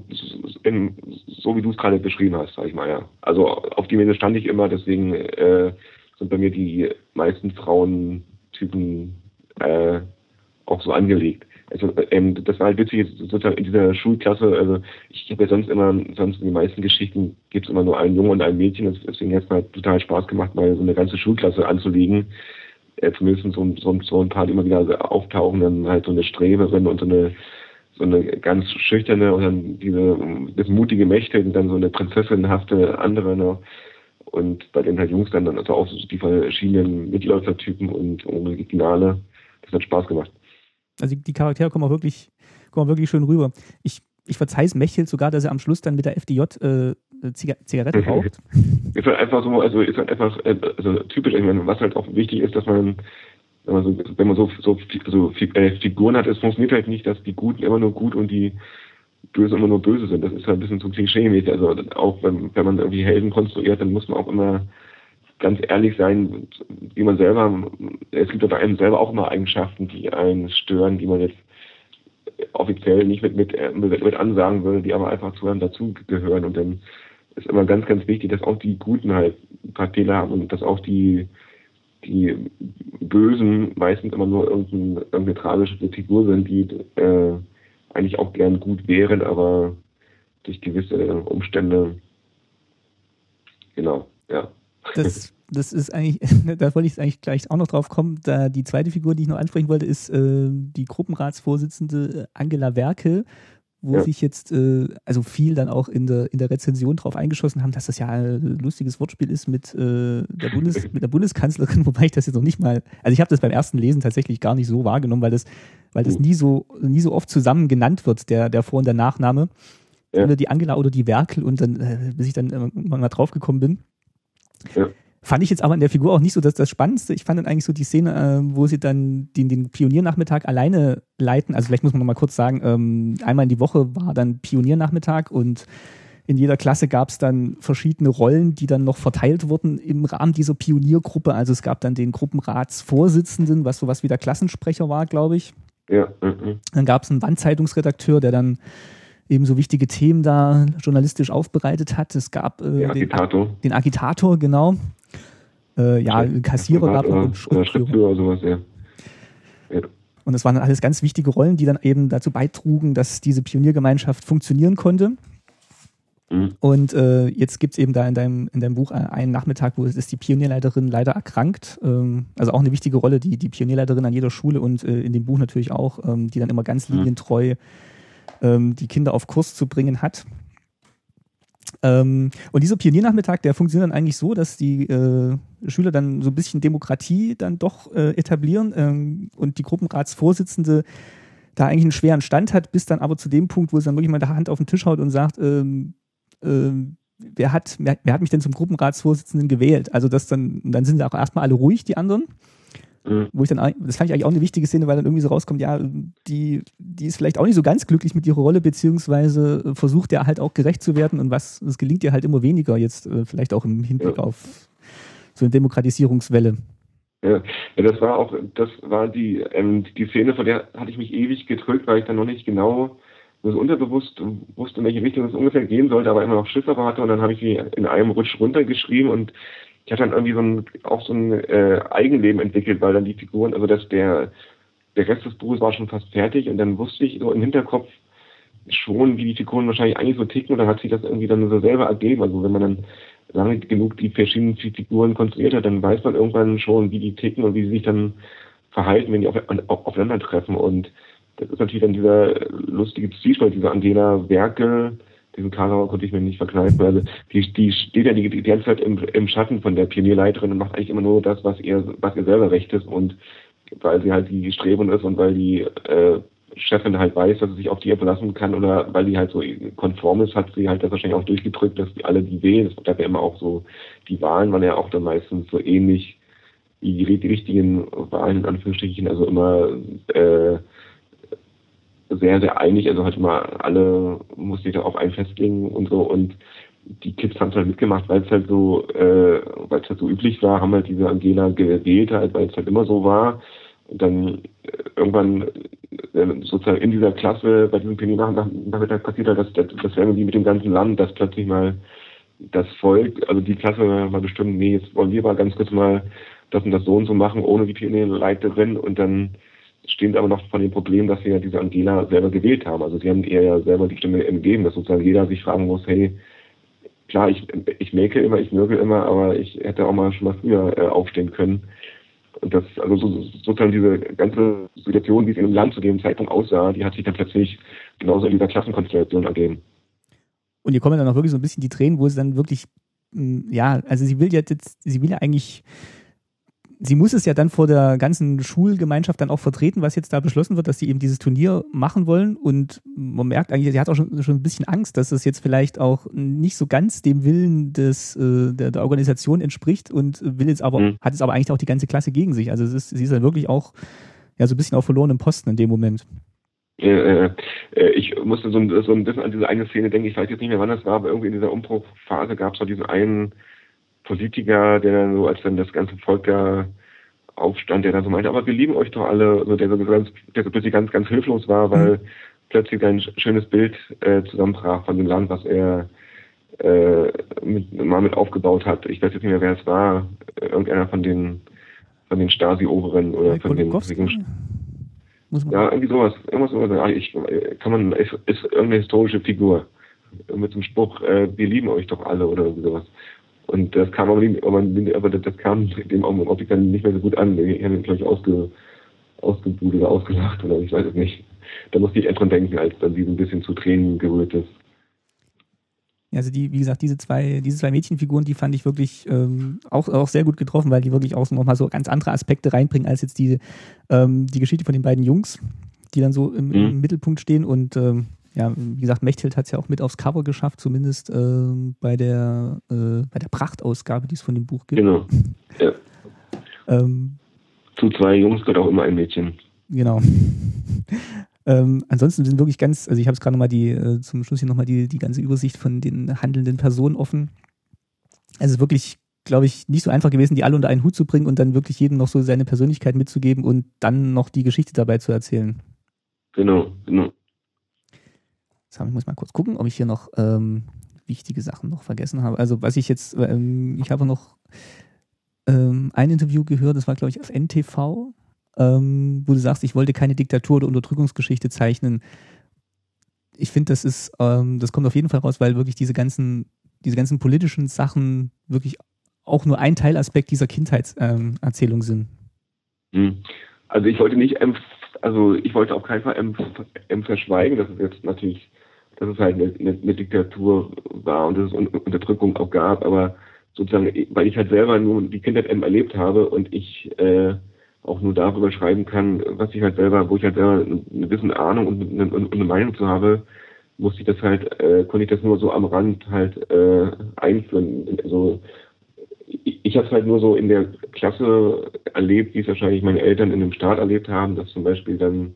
in, so wie du es gerade beschrieben hast, sag ich mal, ja. Also auf die Mädels stand ich immer, deswegen äh, sind bei mir die meisten Frauentypen äh, auch so angelegt. Also ähm, das war halt witzig, sozusagen in dieser Schulklasse, also ich habe ja sonst immer, sonst in den meisten Geschichten gibt es immer nur einen Jungen und ein Mädchen, deswegen hat es mir halt total Spaß gemacht, mal so eine ganze Schulklasse anzulegen. Äh, zumindest so, so, so ein paar, immer wieder auftauchen, dann halt so eine Streberin und so eine so eine ganz schüchterne und dann diese das mutige Mächte und dann so eine prinzessinhafte andere noch. Und bei den halt Jungs dann, dann also auch so die verschiedenen Mitläufertypen und Originale. Das hat Spaß gemacht. Also die Charaktere kommen auch wirklich, kommen auch wirklich schön rüber. Ich, ich verzeihe es Mechel sogar, dass er am Schluss dann mit der FDJ äh, Zigaretten raucht. ist halt einfach so, also ist halt einfach äh, also typisch, ich meine, was halt auch wichtig ist, dass man wenn man so, wenn man so, so, so äh, Figuren hat, es funktioniert halt nicht, dass die Guten immer nur gut und die Böse immer nur böse sind. Das ist halt ein bisschen zu klischee-mäßig. Also auch wenn, wenn man irgendwie Helden konstruiert, dann muss man auch immer ganz ehrlich sein, wie man selber, es gibt bei einem selber auch immer Eigenschaften, die einen stören, die man jetzt offiziell nicht mit, mit, mit, mit ansagen würde, die aber einfach zu einem dazugehören. Und dann ist immer ganz, ganz wichtig, dass auch die Guten halt ein paar Fehler haben und dass auch die die Bösen meistens immer nur irgendeine, irgendeine tragische Figur sind, die äh, eigentlich auch gern gut wären, aber durch gewisse Umstände, genau, ja. Das, das ist eigentlich, da wollte ich eigentlich gleich auch noch drauf kommen. Da die zweite Figur, die ich noch ansprechen wollte, ist äh, die Gruppenratsvorsitzende Angela Werkel, wo ja. sich jetzt äh, also viel dann auch in der, in der Rezension drauf eingeschossen haben, dass das ja ein lustiges Wortspiel ist mit, äh, der, Bundes, mit der Bundeskanzlerin, wobei ich das jetzt noch nicht mal, also ich habe das beim ersten Lesen tatsächlich gar nicht so wahrgenommen, weil das, weil das nie so, nie so oft zusammen genannt wird, der, der Vor- und der Nachname. Ja. Oder die Angela oder die Werkel und dann, äh, bis ich dann mal draufgekommen bin. Ja. Fand ich jetzt aber in der Figur auch nicht so das, das Spannendste. Ich fand dann eigentlich so die Szene, äh, wo sie dann den, den Pioniernachmittag alleine leiten. Also vielleicht muss man noch mal kurz sagen, ähm, einmal in die Woche war dann Pioniernachmittag und in jeder Klasse gab es dann verschiedene Rollen, die dann noch verteilt wurden im Rahmen dieser Pioniergruppe. Also es gab dann den Gruppenratsvorsitzenden, was sowas wie der Klassensprecher war, glaube ich. Ja. Mhm. Dann gab es einen Wandzeitungsredakteur, der dann eben so wichtige Themen da journalistisch aufbereitet hat. Es gab äh, den, Agitator. den Agitator, genau. Äh, ja, Kassierer gab es. Schriftführer oder sowas, ja. ja. Und das waren alles ganz wichtige Rollen, die dann eben dazu beitrugen, dass diese Pioniergemeinschaft funktionieren konnte. Mhm. Und äh, jetzt gibt es eben da in deinem, in deinem Buch einen Nachmittag, wo ist die Pionierleiterin leider erkrankt. Ähm, also auch eine wichtige Rolle, die, die Pionierleiterin an jeder Schule und äh, in dem Buch natürlich auch, ähm, die dann immer ganz mhm. linientreu ähm, die Kinder auf Kurs zu bringen hat. Ähm, und dieser Pioniernachmittag, der funktioniert dann eigentlich so, dass die äh, Schüler dann so ein bisschen Demokratie dann doch äh, etablieren ähm, und die Gruppenratsvorsitzende da eigentlich einen schweren Stand hat, bis dann aber zu dem Punkt, wo sie dann wirklich mal die Hand auf den Tisch haut und sagt, ähm, ähm, wer, hat, wer, wer, hat mich denn zum Gruppenratsvorsitzenden gewählt? Also das dann, dann sind auch erstmal alle ruhig, die anderen. Mhm. Wo ich dann, das fand ich eigentlich auch eine wichtige Szene, weil dann irgendwie so rauskommt, ja, die, die ist vielleicht auch nicht so ganz glücklich mit ihrer Rolle, beziehungsweise versucht ja halt auch gerecht zu werden und was, es gelingt ihr halt immer weniger jetzt, äh, vielleicht auch im Hinblick ja. auf so eine Demokratisierungswelle. Ja, das war auch, das war die, ähm, die Szene, von der hatte ich mich ewig gedrückt, weil ich dann noch nicht genau so unterbewusst wusste, in welche Richtung es ungefähr gehen sollte, aber immer noch Schiffe hatte und dann habe ich sie in einem Rutsch runtergeschrieben und ich hatte dann irgendwie so ein, auch so ein äh, Eigenleben entwickelt, weil dann die Figuren, also dass der, der Rest des Buches war schon fast fertig und dann wusste ich so im Hinterkopf schon, wie die Figuren wahrscheinlich eigentlich so ticken und dann hat sich das irgendwie dann so selber ergeben. Also wenn man dann lange genug die verschiedenen Figuren konstruiert hat, dann weiß man irgendwann schon, wie die ticken und wie sie sich dann verhalten, wenn die auf, auf, aufeinandertreffen. Und das ist natürlich dann dieser lustige Zwiespalt, dieser Angela Werke, diesen Karauer konnte ich mir nicht verkneifen. Also die, die steht ja die, die ganze Zeit im, im Schatten von der Pionierleiterin und macht eigentlich immer nur das, was ihr, was ihr selber recht ist und weil sie halt die Strebung ist und weil die äh, Chefin halt weiß, dass sie sich auf die verlassen kann oder weil die halt so konform ist, hat sie halt das wahrscheinlich auch durchgedrückt, dass die alle die wählen. Das gab ja immer auch so, die Wahlen waren ja auch dann meistens so ähnlich wie die, die richtigen Wahlen in Anführungsstrichen, also immer äh, sehr, sehr einig. Also halt mal alle mussten sich darauf ein festlegen und so. Und die Kids haben es halt mitgemacht, weil es halt so, äh, weil es halt so üblich war, haben halt diese Angela gewählt halt, weil es halt immer so war. Und dann äh, irgendwann äh, sozusagen in dieser Klasse bei diesem Pioniernachmittag passiert halt das, das, das wäre wie mit dem ganzen Land, dass plötzlich mal das Volk, also die Klasse mal bestimmt, nee, jetzt wollen wir mal ganz kurz mal das und das so und so machen, ohne die Pionierleiterin und dann stehen aber noch von dem Problem, dass sie ja diese Angela selber gewählt haben. Also sie haben ihr ja selber die Stimme gegeben, dass sozusagen jeder sich fragen muss, hey, klar, ich, ich mäke immer, ich nörgel immer, aber ich hätte auch mal schon mal früher äh, aufstehen können. Und das, also so, sozusagen diese ganze Situation, wie es in dem Land zu dem Zeitpunkt aussah, die hat sich dann plötzlich genauso in dieser Klassenkonstellation ergeben. Und hier kommen dann auch wirklich so ein bisschen die Tränen, wo sie dann wirklich, mm, ja, also sie will jetzt, sie will ja eigentlich sie muss es ja dann vor der ganzen Schulgemeinschaft dann auch vertreten, was jetzt da beschlossen wird, dass sie eben dieses Turnier machen wollen. Und man merkt eigentlich, sie hat auch schon, schon ein bisschen Angst, dass es jetzt vielleicht auch nicht so ganz dem Willen des, äh, der, der Organisation entspricht und will jetzt aber, mhm. hat es aber eigentlich auch die ganze Klasse gegen sich. Also ist, sie ist dann wirklich auch ja, so ein bisschen auf verlorenem Posten in dem Moment. Äh, äh, ich musste so ein, so ein bisschen an diese eine Szene denken, ich weiß jetzt nicht mehr, wann das war, aber irgendwie in dieser Umbruchphase gab es auch diesen einen Politiker, der dann so, als dann das ganze Volk da aufstand, der dann so meinte, aber wir lieben euch doch alle, also der so ganz, der so plötzlich ganz, ganz hilflos war, weil mhm. plötzlich ein schönes Bild äh, zusammenbrach von dem Land, was er äh, mit, mal mit aufgebaut hat. Ich weiß jetzt nicht mehr, wer es war, irgendeiner von den von den Stasi-Oberen oder von den ja, irgendwie sowas. Irgendwas, sowas. Ich, kann man, ist, ist irgendeine historische Figur mit dem Spruch, äh, wir lieben euch doch alle oder sowas. Und das kam aber, nicht, aber das kam dem dann nicht mehr so gut an. Ich habe ihn, glaube ich, ausge, ausgebudelt oder ausgelacht oder ich weiß es nicht. Da musste ich erst dran denken, als dann sie so ein bisschen zu Tränen gerührt ist. Also die, wie gesagt, diese zwei, diese zwei Mädchenfiguren, die fand ich wirklich ähm, auch, auch sehr gut getroffen, weil die wirklich auch nochmal so ganz andere Aspekte reinbringen als jetzt die, ähm, die Geschichte von den beiden Jungs, die dann so im, im mhm. Mittelpunkt stehen. Und ähm, ja, wie gesagt, Mechthild hat es ja auch mit aufs Cover geschafft, zumindest ähm, bei der äh, bei der Prachtausgabe, die es von dem Buch gibt. Genau. Ja. ähm, Zu zwei Jungs gehört auch immer ein Mädchen. Genau. Ähm, ansonsten sind wirklich ganz, also ich habe es gerade nochmal die, äh, zum Schluss hier nochmal die, die ganze Übersicht von den handelnden Personen offen. Also wirklich, glaube ich, nicht so einfach gewesen, die alle unter einen Hut zu bringen und dann wirklich jedem noch so seine Persönlichkeit mitzugeben und dann noch die Geschichte dabei zu erzählen. Genau, genau. Ich muss mal kurz gucken, ob ich hier noch ähm, wichtige Sachen noch vergessen habe. Also was ich jetzt, ähm, ich habe noch ähm, ein Interview gehört, das war glaube ich auf NTV, ähm, wo du sagst, ich wollte keine Diktatur oder Unterdrückungsgeschichte zeichnen. Ich finde, das ist, ähm, das kommt auf jeden Fall raus, weil wirklich diese ganzen, diese ganzen politischen Sachen wirklich auch nur ein Teilaspekt dieser Kindheitserzählung ähm, sind. Hm. Also ich wollte nicht, also ich wollte auf keinen Fall verschweigen, dass es jetzt natürlich, dass es halt eine, eine, Diktatur war und dass es Unterdrückung auch gab, aber sozusagen, weil ich halt selber nur die Kindheit erlebt habe und ich äh, auch nur darüber schreiben kann, was ich halt selber, wo ich halt selber eine gewisse Ahnung und eine, und eine Meinung zu habe, musste ich das halt, äh, konnte ich das nur so am Rand halt äh, einführen. Also ich, ich habe es halt nur so in der Klasse erlebt, wie es wahrscheinlich meine Eltern in dem Staat erlebt haben, dass zum Beispiel dann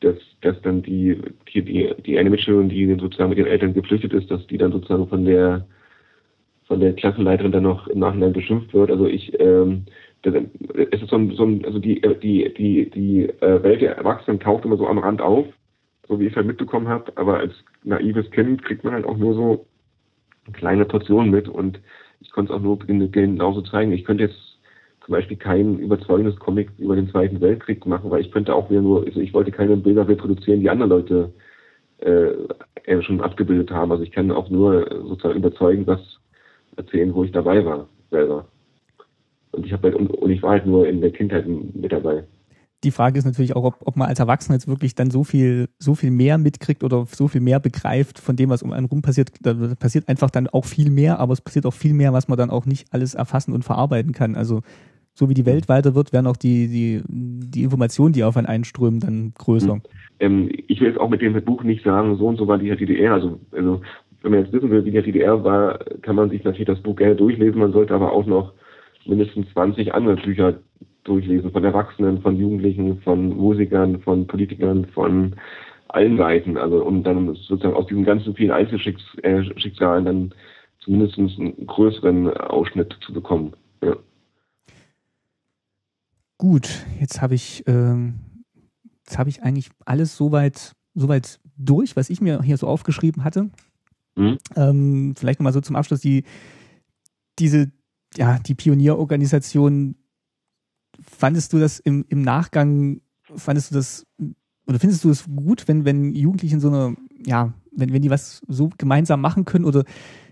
dass, dass dann die, die, die, die eine Mitschülerin, die sozusagen mit ihren Eltern geflüchtet ist, dass die dann sozusagen von der von der Klassenleiterin dann noch im Nachhinein beschimpft wird. Also ich ähm, es ist so ein, so ein also die, die, die, die äh, Welt der Erwachsenen taucht immer so am Rand auf, so wie ich es halt mitbekommen habe, aber als naives Kind kriegt man halt auch nur so kleine Portionen mit und ich konnte es auch nur genauso zeigen. Ich könnte jetzt zum Beispiel kein überzeugendes Comic über den Zweiten Weltkrieg machen, weil ich könnte auch wieder nur, also ich wollte keine Bilder reproduzieren, die andere Leute äh, schon abgebildet haben. Also ich kann auch nur sozusagen überzeugen, was erzählen, wo ich dabei war, selber. Und ich habe halt, und ich war halt nur in der Kindheit mit dabei. Die Frage ist natürlich auch, ob, ob man als Erwachsener jetzt wirklich dann so viel, so viel mehr mitkriegt oder so viel mehr begreift von dem, was um einen rum passiert. Da passiert einfach dann auch viel mehr, aber es passiert auch viel mehr, was man dann auch nicht alles erfassen und verarbeiten kann. Also so wie die Welt weiter wird, werden auch die, die, die Informationen, die auf einen einströmen, dann größer. Ähm, ich will jetzt auch mit dem Buch nicht sagen, so und so war die DDR. Also, also wenn man jetzt wissen will, wie die DDR war, kann man sich natürlich das Buch gerne durchlesen. Man sollte aber auch noch mindestens 20 andere Bücher durchlesen, von Erwachsenen, von Jugendlichen, von Musikern, von Politikern, von allen Seiten. Also um dann sozusagen aus diesen ganzen vielen Einzelschicksalen dann zumindest einen größeren Ausschnitt zu bekommen. Ja. Gut, jetzt habe ich, ähm, jetzt habe ich eigentlich alles soweit, soweit durch, was ich mir hier so aufgeschrieben hatte. Mhm. Ähm, vielleicht nochmal so zum Abschluss die, diese ja, die Pionierorganisation, fandest du das im, im Nachgang, fandest du das, oder findest du es gut, wenn, wenn Jugendliche in so einer, ja, wenn, wenn die was so gemeinsam machen können oder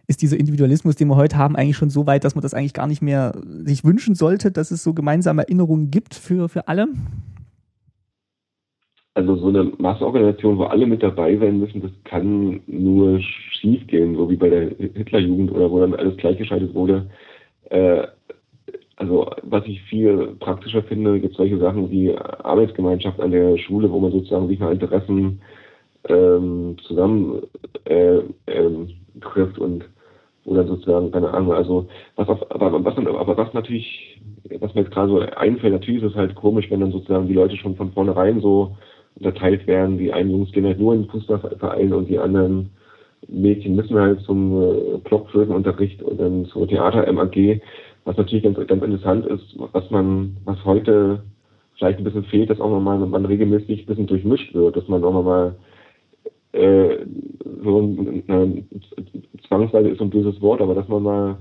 ist dieser Individualismus, den wir heute haben, eigentlich schon so weit, dass man das eigentlich gar nicht mehr sich wünschen sollte, dass es so gemeinsame Erinnerungen gibt für, für alle? Also so eine Massenorganisation, wo alle mit dabei sein müssen, das kann nur schief gehen, so wie bei der Hitlerjugend oder wo dann alles gleichgeschaltet wurde. Äh, also was ich viel praktischer finde, gibt solche Sachen wie Arbeitsgemeinschaft an der Schule, wo man sozusagen sich nach Interessen ähm, zusammen äh, ähm, trifft und dann sozusagen, keine Ahnung, also was auf, aber was aber was natürlich, was mir jetzt gerade so einfällt, natürlich ist es halt komisch, wenn dann sozusagen die Leute schon von vornherein so unterteilt werden, die einen Jungs gehen halt nur in den Fußballverein und die anderen Mädchen müssen halt zum äh, Blockflötenunterricht und dann zur Theater-MAG, was natürlich ganz, ganz interessant ist, was man, was heute vielleicht ein bisschen fehlt, dass auch nochmal man regelmäßig ein bisschen durchmischt wird, dass man auch nochmal äh, so ein, eine, zwangsweise ist so ein böses Wort, aber dass man mal,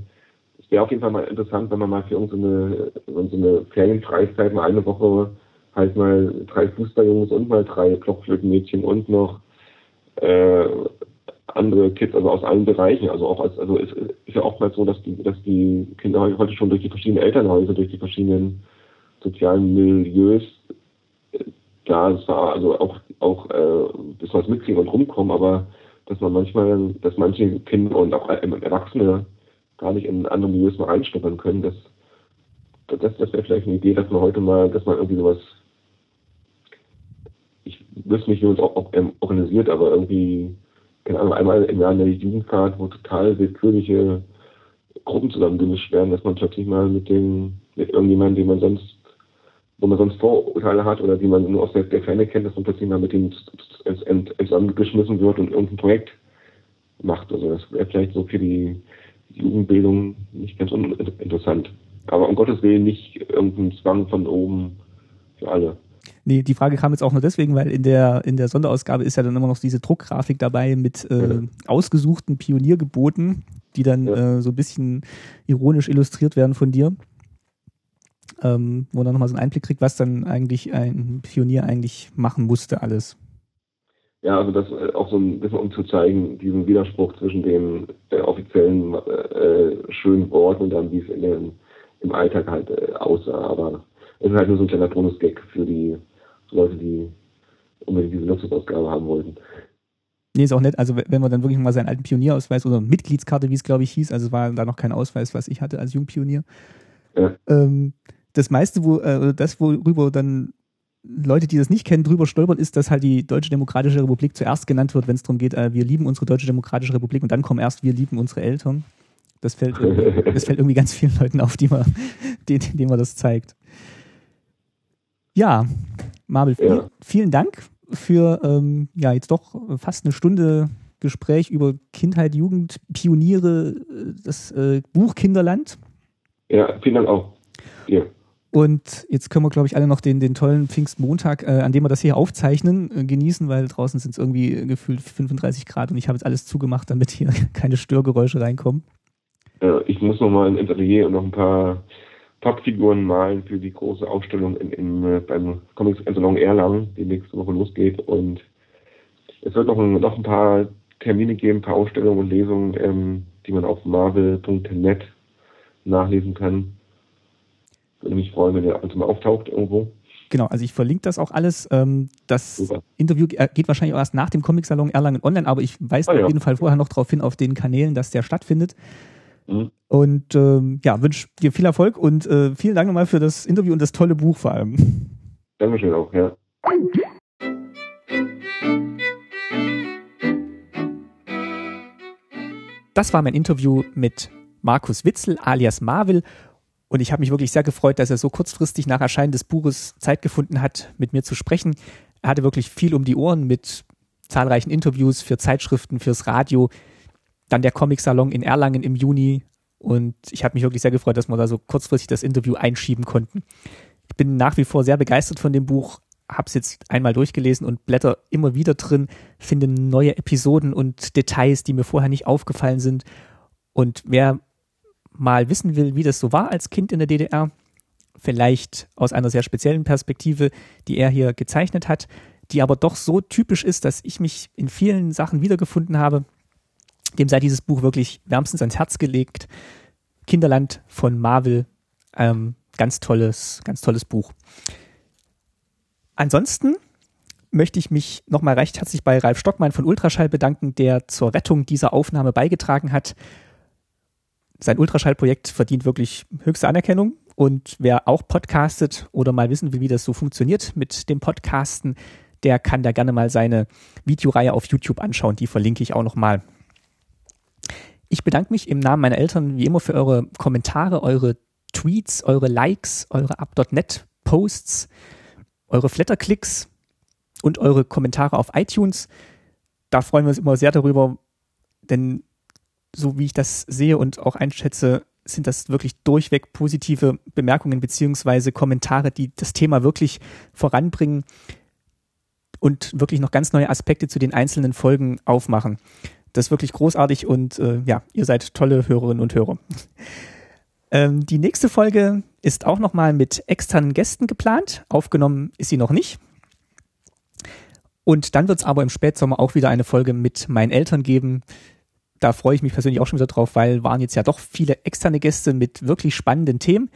es wäre auf jeden Fall mal interessant, wenn man mal für irgendeine so so eine Ferienfreizeit mal eine Woche halt mal drei Fußballjungs und mal drei Blockflötenmädchen und noch äh, andere Kids, also aus allen Bereichen, also auch als, also es ist ja oftmals so, dass die, dass die Kinder heute schon durch die verschiedenen Elternhäuser, durch die verschiedenen sozialen Milieus äh, da zwar also auch auch äh, das was mitkriegen und rumkommen, aber dass man manchmal, dass manche Kinder und auch Erwachsene gar nicht in andere Milieus mal reinschnuppern können, das das, das wäre vielleicht eine Idee, dass man heute mal, dass man irgendwie sowas ich wüsste nicht, wie man es auch, auch ähm, organisiert, aber irgendwie, keine Ahnung, einmal im Jahr eine Jugendfahrt, wo total willkürliche Gruppen zusammengemischt werden, dass man plötzlich mal mit dem, mit irgendjemandem, den man sonst, wo man sonst Vorurteile hat oder die man nur aus der, der Ferne kennt, dass man plötzlich mal mit dem zusammengeschmissen wird und irgendein Projekt macht. Also das wäre vielleicht so für die Jugendbildung nicht ganz uninteressant. Aber um Gottes Willen nicht irgendein Zwang von oben für alle. Nee, die Frage kam jetzt auch nur deswegen, weil in der, in der Sonderausgabe ist ja dann immer noch diese Druckgrafik dabei mit äh, ja. ausgesuchten Pioniergeboten, die dann ja. äh, so ein bisschen ironisch illustriert werden von dir. Ähm, wo man nochmal so einen Einblick kriegt, was dann eigentlich ein Pionier eigentlich machen musste, alles. Ja, also das äh, auch so ein bisschen um zu zeigen, diesen Widerspruch zwischen dem äh, offiziellen äh, schönen Wort und dann, wie es in den, im Alltag halt äh, aussah. Aber es ist halt nur so ein kleiner Bonus-Gag für die Leute, die unbedingt diese Luxusausgabe haben wollten. Nee, ist auch nett. Also, wenn man dann wirklich mal seinen alten Pionierausweis oder Mitgliedskarte, wie es glaube ich hieß, also war da noch kein Ausweis, was ich hatte als Jungpionier. Ja. Ähm, das meiste, wo, äh, das, worüber dann Leute, die das nicht kennen, drüber stolpern, ist, dass halt die Deutsche Demokratische Republik zuerst genannt wird, wenn es darum geht, äh, wir lieben unsere Deutsche Demokratische Republik und dann kommen erst, wir lieben unsere Eltern. Das fällt, das fällt irgendwie ganz vielen Leuten auf, die man, denen, denen man das zeigt. Ja, Marvel, ja. vielen Dank für ähm, ja jetzt doch fast eine Stunde Gespräch über Kindheit, Jugend, Pioniere, das äh, Buch Kinderland. Ja, vielen Dank auch. Ja. Und jetzt können wir, glaube ich, alle noch den, den tollen Pfingstmontag, äh, an dem wir das hier aufzeichnen, äh, genießen, weil draußen sind es irgendwie gefühlt 35 Grad und ich habe jetzt alles zugemacht, damit hier keine Störgeräusche reinkommen. Ja, ich muss noch mal ins Atelier und noch ein paar Pappfiguren malen für die große Ausstellung in, in, äh, beim Comics Salon Erlangen, die nächste Woche losgeht. Und es wird noch ein, noch ein paar Termine geben, ein paar Ausstellungen und Lesungen, ähm, die man auf marvel.net nachlesen kann. Würde mich freuen, wenn ihr ab und zu mal auftaucht irgendwo. Genau, also ich verlinke das auch alles. Ähm, das Super. Interview geht wahrscheinlich auch erst nach dem Comic-Salon Erlangen online, aber ich weise ah, auf ja. jeden Fall vorher noch darauf hin, auf den Kanälen, dass der stattfindet. Mhm. Und ähm, ja, wünsche dir viel Erfolg und äh, vielen Dank nochmal für das Interview und das tolle Buch vor allem. Dankeschön auch, ja. Das war mein Interview mit Markus Witzel alias Marvel und ich habe mich wirklich sehr gefreut, dass er so kurzfristig nach Erscheinen des Buches Zeit gefunden hat, mit mir zu sprechen. Er hatte wirklich viel um die Ohren mit zahlreichen Interviews für Zeitschriften, fürs Radio, dann der Comic-Salon in Erlangen im Juni. Und ich habe mich wirklich sehr gefreut, dass wir da so kurzfristig das Interview einschieben konnten. Ich bin nach wie vor sehr begeistert von dem Buch, habe es jetzt einmal durchgelesen und blätter immer wieder drin, finde neue Episoden und Details, die mir vorher nicht aufgefallen sind. Und wer mal wissen will, wie das so war als Kind in der DDR, vielleicht aus einer sehr speziellen Perspektive, die er hier gezeichnet hat, die aber doch so typisch ist, dass ich mich in vielen Sachen wiedergefunden habe, dem sei dieses Buch wirklich wärmstens ans Herz gelegt. Kinderland von Marvel, ähm, ganz tolles, ganz tolles Buch. Ansonsten möchte ich mich nochmal recht herzlich bei Ralf Stockmann von Ultraschall bedanken, der zur Rettung dieser Aufnahme beigetragen hat. Sein Ultraschallprojekt verdient wirklich höchste Anerkennung. Und wer auch podcastet oder mal wissen will, wie das so funktioniert mit dem Podcasten, der kann da gerne mal seine Videoreihe auf YouTube anschauen. Die verlinke ich auch nochmal. Ich bedanke mich im Namen meiner Eltern wie immer für eure Kommentare, eure Tweets, eure Likes, eure Up.net Posts, eure Flatterklicks und eure Kommentare auf iTunes. Da freuen wir uns immer sehr darüber, denn so wie ich das sehe und auch einschätze, sind das wirklich durchweg positive Bemerkungen beziehungsweise Kommentare, die das Thema wirklich voranbringen und wirklich noch ganz neue Aspekte zu den einzelnen Folgen aufmachen. Das ist wirklich großartig und äh, ja, ihr seid tolle Hörerinnen und Hörer. ähm, die nächste Folge ist auch nochmal mit externen Gästen geplant. Aufgenommen ist sie noch nicht. Und dann wird es aber im Spätsommer auch wieder eine Folge mit meinen Eltern geben. Da freue ich mich persönlich auch schon wieder drauf, weil waren jetzt ja doch viele externe Gäste mit wirklich spannenden Themen.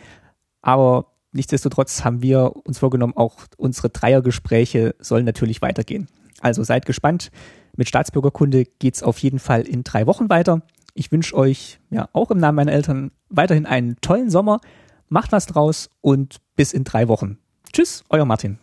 Aber nichtsdestotrotz haben wir uns vorgenommen, auch unsere Dreiergespräche sollen natürlich weitergehen. Also seid gespannt. Mit Staatsbürgerkunde geht's auf jeden Fall in drei Wochen weiter. Ich wünsche euch ja auch im Namen meiner Eltern weiterhin einen tollen Sommer. Macht was draus und bis in drei Wochen. Tschüss, euer Martin.